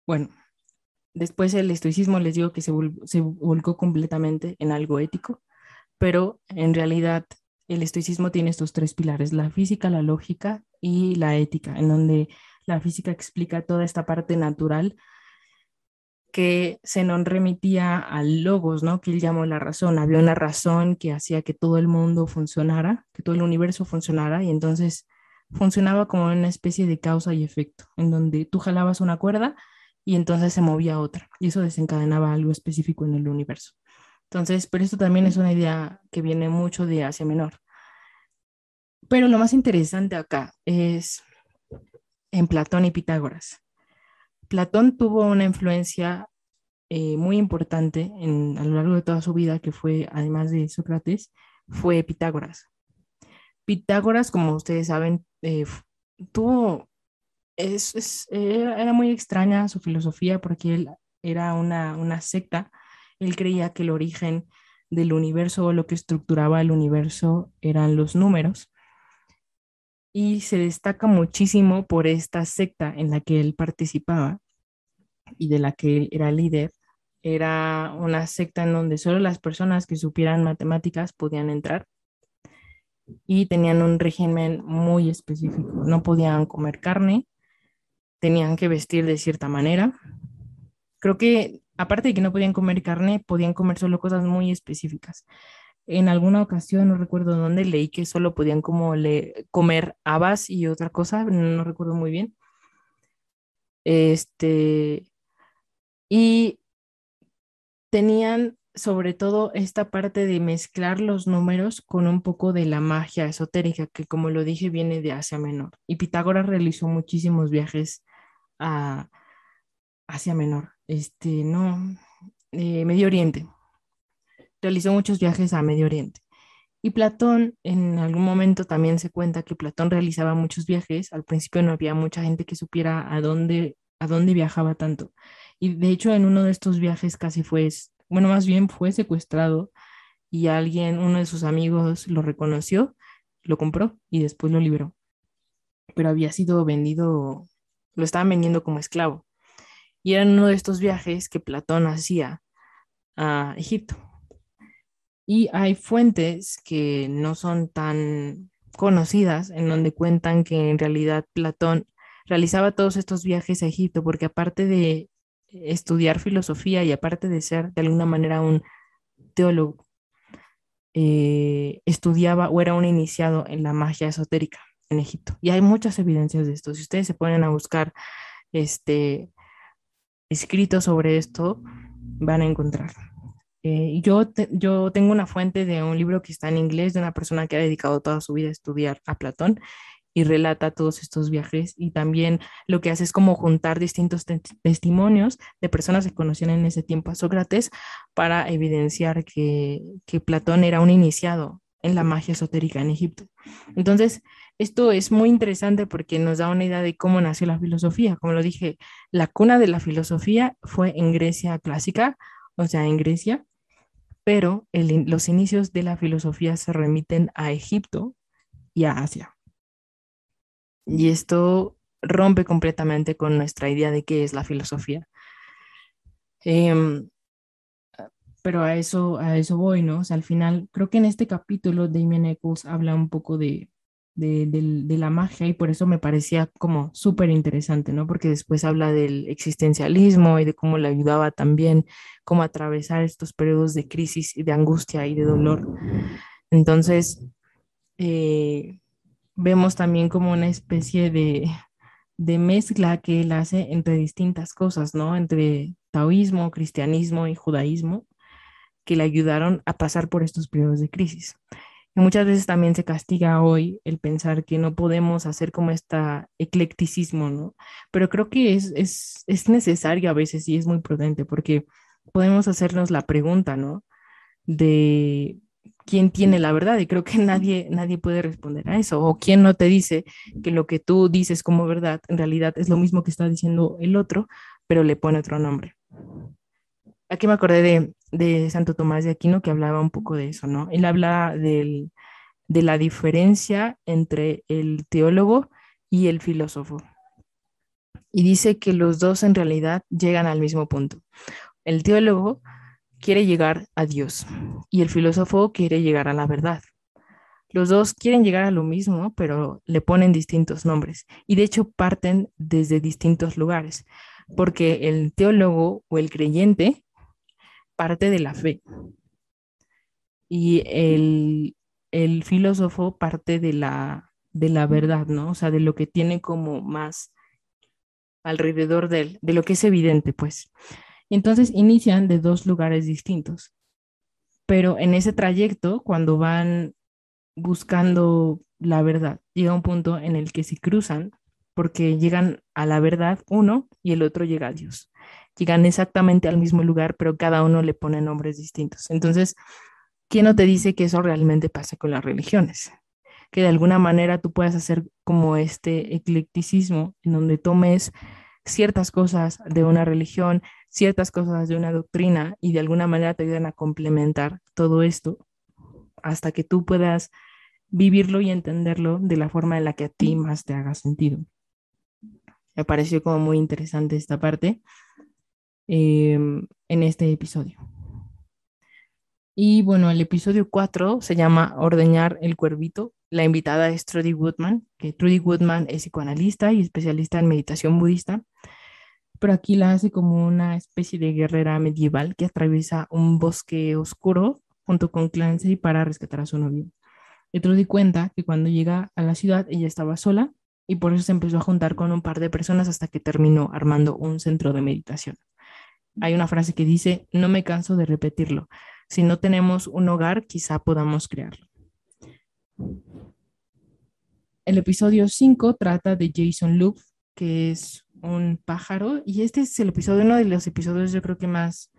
bueno, después el estoicismo les digo que se, se volcó completamente en algo ético, pero en realidad el estoicismo tiene estos tres pilares, la física, la lógica y la ética, en donde la física explica toda esta parte natural que nos remitía al logos, ¿no? Que él llamó la razón. Había una razón que hacía que todo el mundo funcionara, que todo el universo funcionara, y entonces funcionaba como una especie de causa y efecto, en donde tú jalabas una cuerda y entonces se movía otra, y eso desencadenaba algo específico en el universo. Entonces, pero esto también es una idea que viene mucho de Asia Menor. Pero lo más interesante acá es en Platón y Pitágoras. Platón tuvo una influencia eh, muy importante en, a lo largo de toda su vida, que fue, además de Sócrates, fue Pitágoras. Pitágoras, como ustedes saben, eh, tuvo, es, era, muy extraña su filosofía porque él era una, una secta él creía que el origen del universo o lo que estructuraba el universo eran los números. Y se destaca muchísimo por esta secta en la que él participaba y de la que él era líder. Era una secta en donde solo las personas que supieran matemáticas podían entrar y tenían un régimen muy específico. No podían comer carne, tenían que vestir de cierta manera. Creo que aparte de que no podían comer carne, podían comer solo cosas muy específicas. En alguna ocasión, no recuerdo dónde, leí que solo podían como comer habas y otra cosa, no recuerdo muy bien. Este, y tenían sobre todo esta parte de mezclar los números con un poco de la magia esotérica, que como lo dije, viene de Asia Menor. Y Pitágoras realizó muchísimos viajes a Asia Menor este, no, eh, Medio Oriente. Realizó muchos viajes a Medio Oriente. Y Platón, en algún momento también se cuenta que Platón realizaba muchos viajes. Al principio no había mucha gente que supiera a dónde, a dónde viajaba tanto. Y de hecho en uno de estos viajes casi fue, bueno, más bien fue secuestrado y alguien, uno de sus amigos lo reconoció, lo compró y después lo liberó. Pero había sido vendido, lo estaban vendiendo como esclavo y era uno de estos viajes que Platón hacía a Egipto. Y hay fuentes que no son tan conocidas en donde cuentan que en realidad Platón realizaba todos estos viajes a Egipto porque aparte de estudiar filosofía y aparte de ser de alguna manera un teólogo, eh, estudiaba o era un iniciado en la magia esotérica en Egipto. Y hay muchas evidencias de esto. Si ustedes se ponen a buscar este, escrito sobre esto, van a encontrar. Eh, yo, yo tengo una fuente de un libro que está en inglés de una persona que ha dedicado toda su vida a estudiar a Platón y relata todos estos viajes y también lo que hace es como juntar distintos testimonios de personas que conocían en ese tiempo a Sócrates para evidenciar que, que Platón era un iniciado en la magia esotérica en Egipto. Entonces, esto es muy interesante porque nos da una idea de cómo nació la filosofía. Como lo dije, la cuna de la filosofía fue en Grecia clásica, o sea, en Grecia, pero los inicios de la filosofía se remiten a Egipto y a Asia. Y esto rompe completamente con nuestra idea de qué es la filosofía. Em, pero a eso, a eso voy, ¿no? O sea, al final, creo que en este capítulo Damien Eccles habla un poco de, de, la magia y por eso me parecía como súper interesante, ¿no? Porque después habla del existencialismo y de cómo le ayudaba también cómo atravesar estos periodos de crisis y de angustia y de dolor. Entonces, eh, vemos también como una especie de, mezcla que él hace entre distintas cosas, ¿no? Entre taoísmo, cristianismo y judaísmo, que le ayudaron a pasar por estos periodos de crisis muchas veces también se castiga hoy el pensar que no podemos hacer como este eclecticismo, ¿no? Pero creo que es, es, es necesario a veces y es muy prudente porque podemos hacernos la pregunta, ¿no? De quién tiene la verdad y creo que nadie, nadie puede responder a eso. O quién no te dice que lo que tú dices como verdad en realidad es lo mismo que está diciendo el otro, pero le pone otro nombre. Aquí me acordé de, de Santo Tomás de Aquino que hablaba un poco de eso, ¿no? Él habla del, de la diferencia entre el teólogo y el filósofo. Y dice que los dos en realidad llegan al mismo punto. El teólogo quiere llegar a Dios y el filósofo quiere llegar a la verdad. Los dos quieren llegar a lo mismo, pero le ponen distintos nombres y de hecho parten desde distintos lugares, porque el teólogo o el creyente parte de la fe y el, el filósofo parte de la, de la verdad, ¿no? O sea, de lo que tiene como más alrededor de él, de lo que es evidente, pues. Entonces inician de dos lugares distintos, pero en ese trayecto, cuando van buscando la verdad, llega un punto en el que se cruzan porque llegan a la verdad uno y el otro llega a Dios. Llegan exactamente al mismo lugar, pero cada uno le pone nombres distintos. Entonces, ¿quién no te dice que eso realmente pasa con las religiones? Que de alguna manera tú puedas hacer como este eclecticismo en donde tomes ciertas cosas de una religión, ciertas cosas de una doctrina y de alguna manera te ayudan a complementar todo esto hasta que tú puedas vivirlo y entenderlo de la forma en la que a ti más te haga sentido. Me pareció como muy interesante esta parte em, en este episodio. Y bueno, el episodio 4 se llama Ordeñar el cuervito. La invitada es Trudy Woodman, que Trudy Woodman es psicoanalista y especialista en meditación budista pero aquí la hace como una especie de guerrera medieval que atraviesa un bosque oscuro junto con Clancy para rescatar a su novio. Y di cuenta que cuando llega a la ciudad ella estaba sola y por eso se empezó a juntar con un par de personas hasta que terminó armando un centro de meditación. Hay una frase que dice, no me canso de repetirlo, si no tenemos un hogar, quizá podamos crearlo. El episodio 5 trata de Jason Luke, que es un pájaro y este es el episodio, uno de los episodios yo creo que más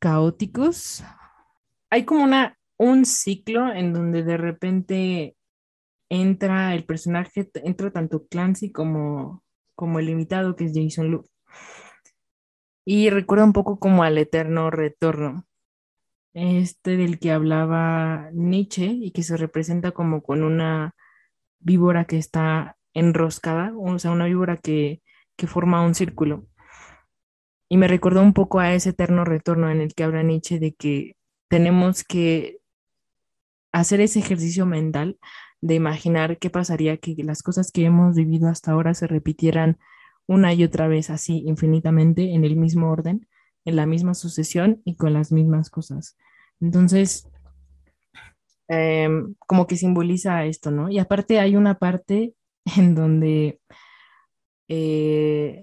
caóticos. Hay como una, un ciclo en donde de repente entra el personaje, entra tanto Clancy como, como el invitado que es Jason Lu. Y recuerda un poco como al eterno retorno, este del que hablaba Nietzsche y que se representa como con una víbora que está enroscada, o sea, una víbora que, que forma un círculo. Y me recordó un poco a ese eterno retorno en el que habla Nietzsche de que tenemos que hacer ese ejercicio mental de imaginar qué pasaría que las cosas que hemos vivido hasta ahora se repitieran una y otra vez así infinitamente en el mismo orden, en la misma sucesión y con las mismas cosas. Entonces, em, como que simboliza esto, ¿no? Y aparte hay una parte [LAUGHS] en donde eh,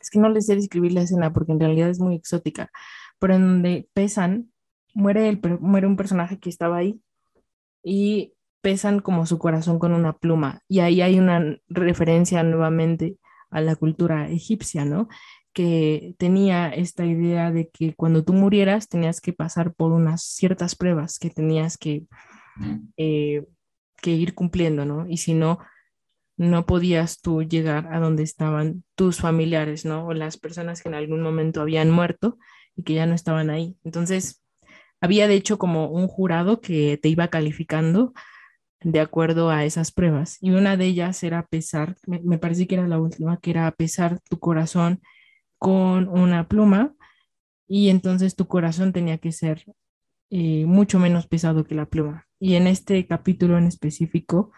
es que no les sé describir la escena porque en realidad es muy exótica, pero en donde pesan, muere, el, muere un personaje que estaba ahí y pesan como su corazón con una pluma. Y ahí hay una referencia nuevamente a la cultura egipcia, ¿no? Que tenía esta idea de que cuando tú murieras tenías que pasar por unas ciertas pruebas que tenías que, eh, que ir cumpliendo, ¿no? Y si no, no podías tú llegar a donde estaban tus familiares, ¿no? O las personas que en algún momento habían muerto y que ya no estaban ahí. Entonces, había de hecho como un jurado que te iba calificando de acuerdo a esas pruebas. Y una de ellas era pesar, me, parece que era la última, que era pesar tu corazón con una pluma y entonces tu corazón tenía que ser eh, mucho menos pesado que la pluma. Y en este capítulo en específico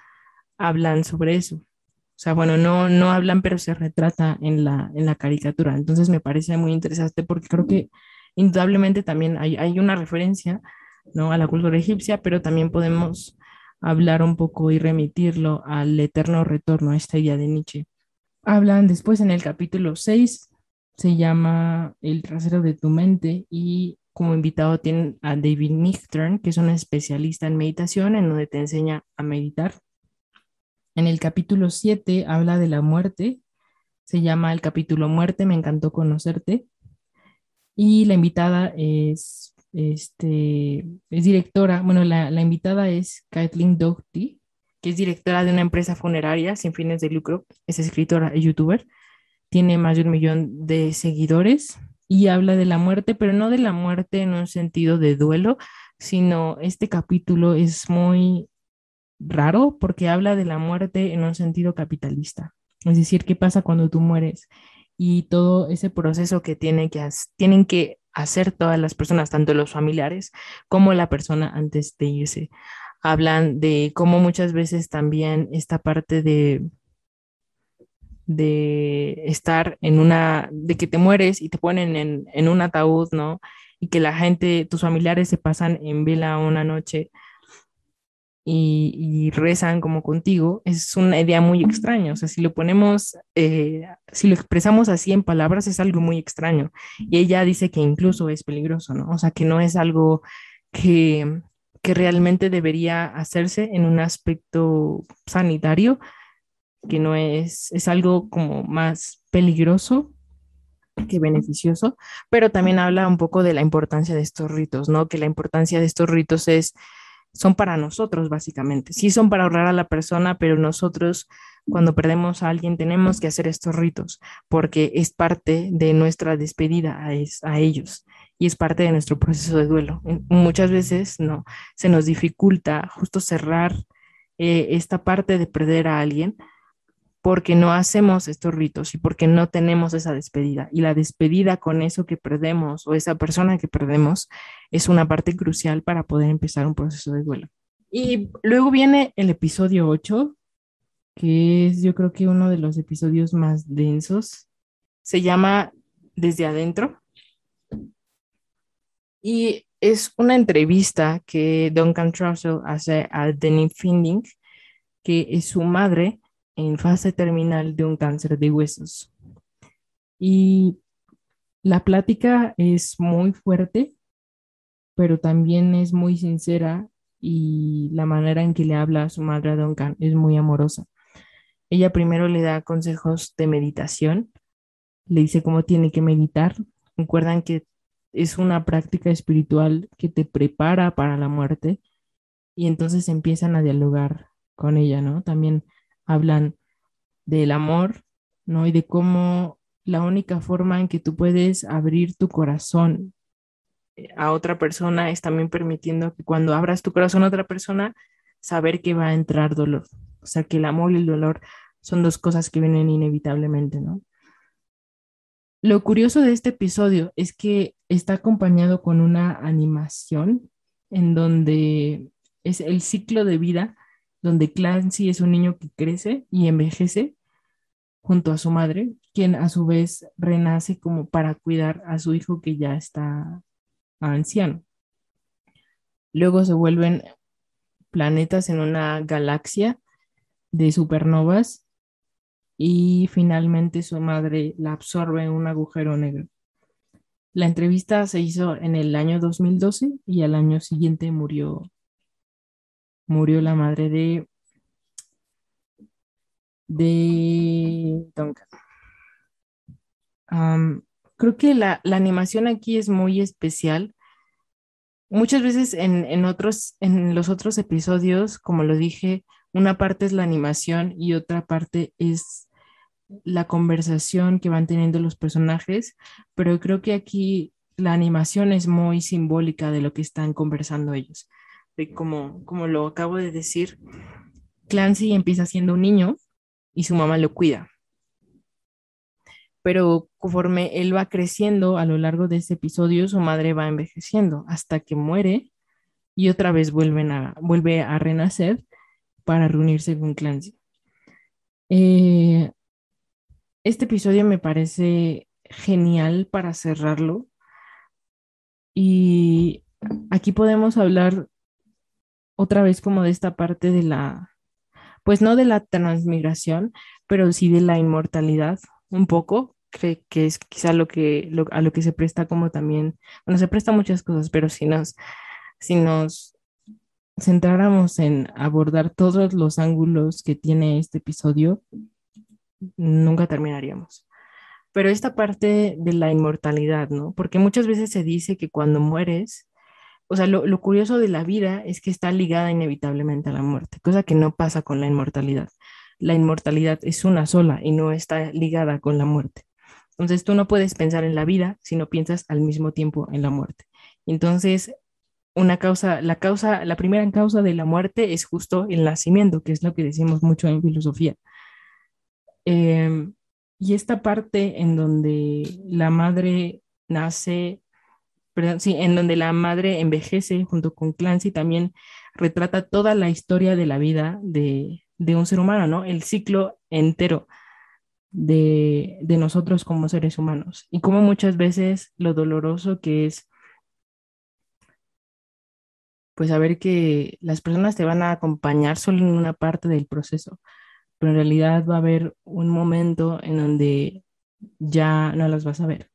hablan sobre eso. O sea, bueno, no, no hablan, pero se retrata en la, en la caricatura. Entonces me parece muy interesante porque creo que indudablemente también hay, hay una referencia ¿no? a la cultura egipcia, pero también podemos hablar un poco y remitirlo al eterno retorno, a esta idea de Nietzsche. Hablan después en el capítulo 6, se llama El trasero de tu mente y como invitado tienen a David Nichtern, que es un especialista en meditación, en donde te enseña a meditar. En el capítulo 7 habla de la muerte, se llama el capítulo Muerte, me encantó conocerte. Y la invitada es este, es directora, bueno, la, la invitada es Kathleen Doherty, que es directora de una empresa funeraria sin fines de lucro, es escritora y youtuber, tiene más de un millón de seguidores y habla de la muerte, pero no de la muerte en un sentido de duelo, sino este capítulo es muy raro porque habla de la muerte en un sentido capitalista. Es decir, qué pasa cuando tú mueres y todo ese proceso que, tiene que tienen que hacer todas las personas, tanto los familiares como la persona antes de irse. Hablan de cómo muchas veces también esta parte de de estar en una, de que te mueres y te ponen en, en un ataúd, ¿no? Y que la gente, tus familiares se pasan en vela una noche y, rezan como contigo, es una idea muy extraña. O sea, si lo ponemos, eh, si lo expresamos así en palabras, es algo muy extraño. Y ella dice que incluso es peligroso, ¿no? O sea, que no es algo que, que realmente debería hacerse en un aspecto sanitario, que no es, es algo como más peligroso que beneficioso, pero también habla un poco de la importancia de estos ritos, ¿no? Que la importancia de estos ritos es son para nosotros, básicamente. Sí son para ahorrar a la persona, pero nosotros cuando perdemos a alguien tenemos que hacer estos ritos porque es parte de nuestra despedida a, a ellos y es parte de nuestro proceso de duelo. Muchas veces no, se nos dificulta justo cerrar eh, esta parte de perder a alguien porque no hacemos estos ritos y porque no tenemos esa despedida. Y la despedida con eso que perdemos o esa persona que perdemos es una parte crucial para poder empezar un proceso de duelo. Y luego viene el episodio 8, que es yo creo que uno de los episodios más densos. Se llama Desde adentro. Y es una entrevista que Duncan Trussell hace a Denny Finding, que es su madre, en fase terminal de un cáncer de huesos. Y la plática es muy fuerte, pero también es muy sincera y la manera en que le habla a su madre Duncan es muy amorosa. Ella primero le da consejos de meditación, le dice cómo tiene que meditar. Recuerdan que es una práctica espiritual que te prepara para la muerte y entonces empiezan a dialogar con ella, ¿no? También hablan del amor, ¿no? Y de cómo la única forma en que tú puedes abrir tu corazón eh, a otra persona es también permitiendo que cuando abras tu corazón a otra persona, saber que va a entrar dolor. O sea, que el amor y el dolor son dos cosas que vienen inevitablemente, ¿no? Lo curioso de este episodio es que está acompañado con una animación en donde es el ciclo de vida donde Clancy es un niño que crece y envejece junto a su madre, quien a su vez renace como para cuidar a su hijo que ya está anciano. Luego se vuelven planetas en una galaxia de supernovas y finalmente su madre la absorbe en un agujero negro. La entrevista se hizo en el año 2012 y al año siguiente murió murió la madre de, de Duncan. creo que la, animación aquí es muy especial. Muchas veces en, otros, en los otros episodios, como lo dije, una parte es la animación y otra parte es la conversación que van teniendo los personajes, pero creo que aquí la animación es muy simbólica de lo que están conversando ellos como, como lo acabo de decir, Clancy empieza siendo un niño y su mamá lo cuida. Pero conforme él va creciendo a lo largo de ese episodio, su madre va envejeciendo hasta que muere y otra vez vuelven a, vuelve a renacer para reunirse con Clancy. Eh, este episodio me parece genial para cerrarlo y aquí podemos hablar otra vez como de esta parte de la, pues no de la transmigración, pero sí de la inmortalidad, un poco, que, que es quizá lo que, a lo que se presta como también, bueno, se presta muchas cosas, pero si nos, si nos centráramos en abordar todos los ángulos que tiene este episodio, nunca terminaríamos. Pero esta parte de la inmortalidad, ¿no? Porque muchas veces se dice que cuando mueres, o sea, lo, lo curioso de la vida es que está ligada inevitablemente a la muerte, cosa que no pasa con la inmortalidad. La inmortalidad es una sola y no está ligada con la muerte. Entonces tú no puedes pensar en la vida si no piensas al mismo tiempo en la muerte. Entonces, una causa, la causa, la primera causa de la muerte es justo el nacimiento, que es lo que decimos mucho en filosofía. Em, y esta parte en donde la madre nace, sí, en donde la madre envejece junto con Clancy también retrata toda la historia de la vida de, de un ser humano, ¿no? El ciclo entero de, de nosotros como seres humanos y como muchas veces lo doloroso que es pues saber que las personas te van a acompañar solo en una parte del proceso, pero en realidad va a haber un momento en donde ya no las vas a ver.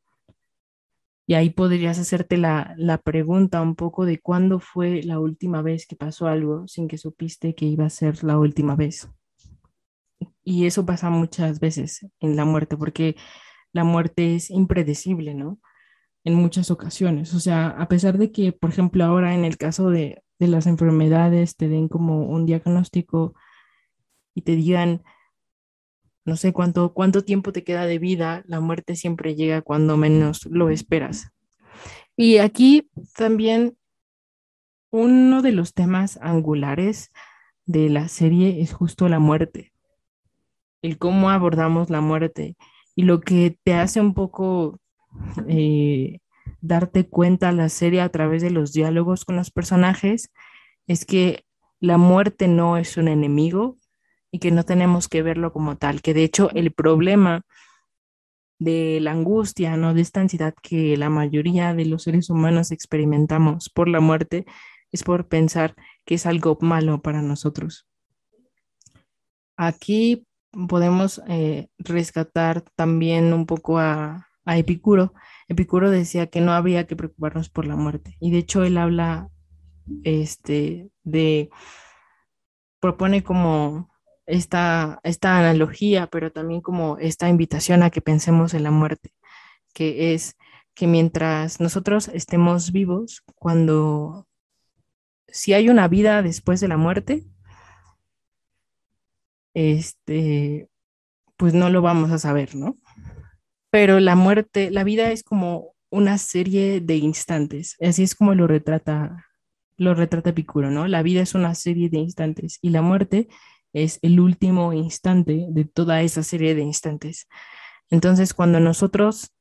Y ahí podrías hacerte la, la pregunta un poco de cuándo fue la última vez que pasó algo sin que supiste que iba a ser la última vez. Y eso pasa muchas veces en la muerte, porque la muerte es impredecible, ¿no? En muchas ocasiones. O sea, a pesar de que, por ejemplo, ahora en el caso de, de las enfermedades te den como un diagnóstico y te digan, no sé cuánto, cuánto tiempo te queda de vida, la muerte siempre llega cuando menos lo esperas. Y aquí también uno de los temas angulares de la serie es justo la muerte el cómo abordamos la muerte y lo que te hace un poco eh, darte cuenta la serie a través de los diálogos con los personajes es que la muerte no es un enemigo y que no tenemos que verlo como tal, que de hecho el problema de la angustia, ¿no? De esta ansiedad que la mayoría de los seres humanos experimentamos por la muerte es por pensar que es algo malo para nosotros. Aquí podemos eh, rescatar también un poco a, Epicuro. Epicuro decía que no había que preocuparnos por la muerte. Y de hecho él habla este, de, propone como esta, esta analogía, pero también como esta invitación a que pensemos en la muerte, que es que mientras nosotros estemos vivos, cuando si hay una vida después de la muerte, este, pues no lo vamos a saber, ¿no? Pero la muerte, la vida es como una serie de instantes, así es como lo retrata, lo retrata Epicuro, ¿no? La vida es una serie de instantes y la muerte es el último instante de toda esa serie de instantes. Entonces, cuando nosotros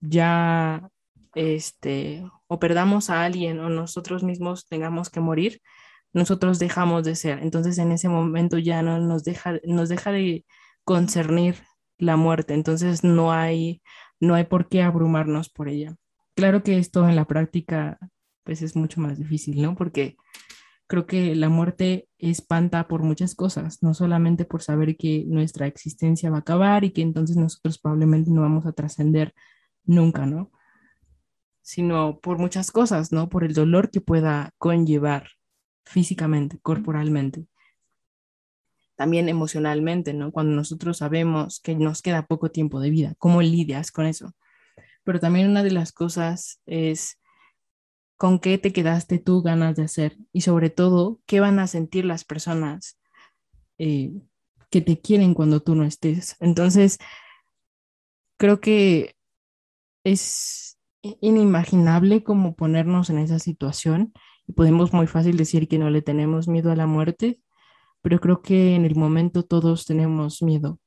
ya este o perdamos a alguien o nosotros mismos tengamos que morir, nosotros dejamos de ser. Entonces en ese momento ya no nos deja, nos deja de concernir la muerte. Entonces no hay, no hay por qué abrumarnos por ella. Claro que esto en la práctica pues es mucho más difícil, ¿no? Porque creo que la muerte espanta por muchas cosas, no solamente por saber que nuestra existencia va a acabar y que entonces nosotros probablemente no vamos a trascender nunca, ¿no? Sino por muchas cosas, ¿no? Por el dolor que pueda conllevar físicamente, corporalmente. También emocionalmente, ¿no? Cuando nosotros sabemos que nos queda poco tiempo de vida, ¿cómo lidias con eso? Pero también una de las cosas es con qué te quedaste tú ganas de hacer y sobre todo, qué van a sentir las personas eh, que te quieren cuando tú no estés. Entonces, creo que es inimaginable como ponernos en esa situación podemos muy fácil decir que no le tenemos miedo a la muerte, pero creo que en el momento todos tenemos miedo.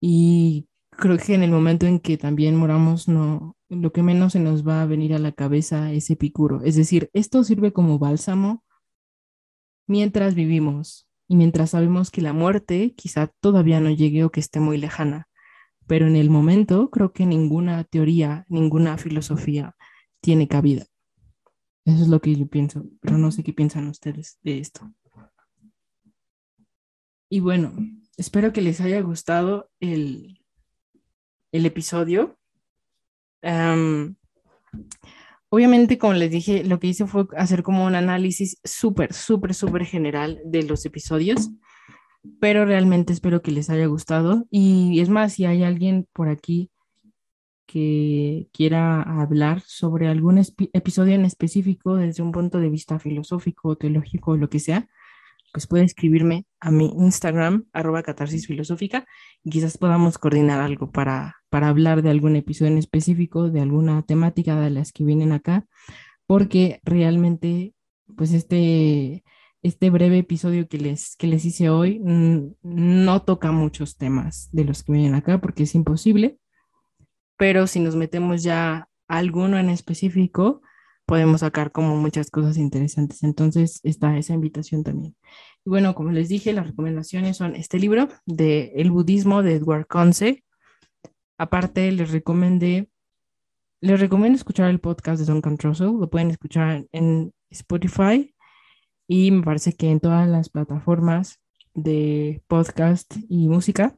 Y creo que en el momento en que también moramos, no, lo que menos se nos va a venir a la cabeza es epicuro. Es decir, esto sirve como bálsamo mientras vivimos y mientras sabemos que la muerte quizá todavía no llegue o que esté muy lejana. Pero en el momento creo que ninguna teoría, ninguna filosofía tiene cabida. Eso es lo que yo pienso, pero no sé qué piensan ustedes de esto. Y bueno, espero que les haya gustado el, el episodio. obviamente, como les dije, lo que hice fue hacer como un análisis súper, súper, súper general de los episodios, pero realmente espero que les haya gustado. Y es más, si hay alguien por aquí que quiera hablar sobre algún episodio en específico desde un punto de vista filosófico, teológico, lo que sea, pues puede escribirme a mi Instagram, arroba catarsis filosófica, y quizás podamos coordinar algo para, para hablar de algún episodio en específico, de alguna temática de las que vienen acá, porque realmente, pues este, este breve episodio que les, que les hice hoy no toca muchos temas de los que vienen acá, porque es imposible, pero si nos metemos ya a alguno en específico, podemos sacar como muchas cosas interesantes. Entonces está esa invitación también. Y bueno, como les dije, las recomendaciones son este libro de El budismo de Edward Conce. Aparte, les recomendé, les recomiendo escuchar el podcast de Duncan Trussell. Lo pueden escuchar en Spotify y me parece que en todas las plataformas de podcast y música.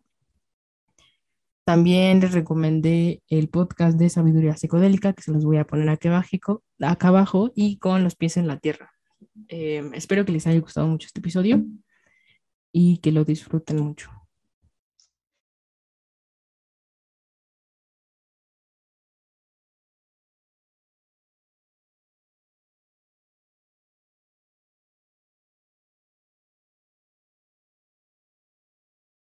También les recomendé el podcast de Sabiduría Psicodélica, que se los voy a poner aquí abajo, acá abajo y con los pies en la tierra. Eh, espero que les haya gustado mucho este episodio y que lo disfruten mucho.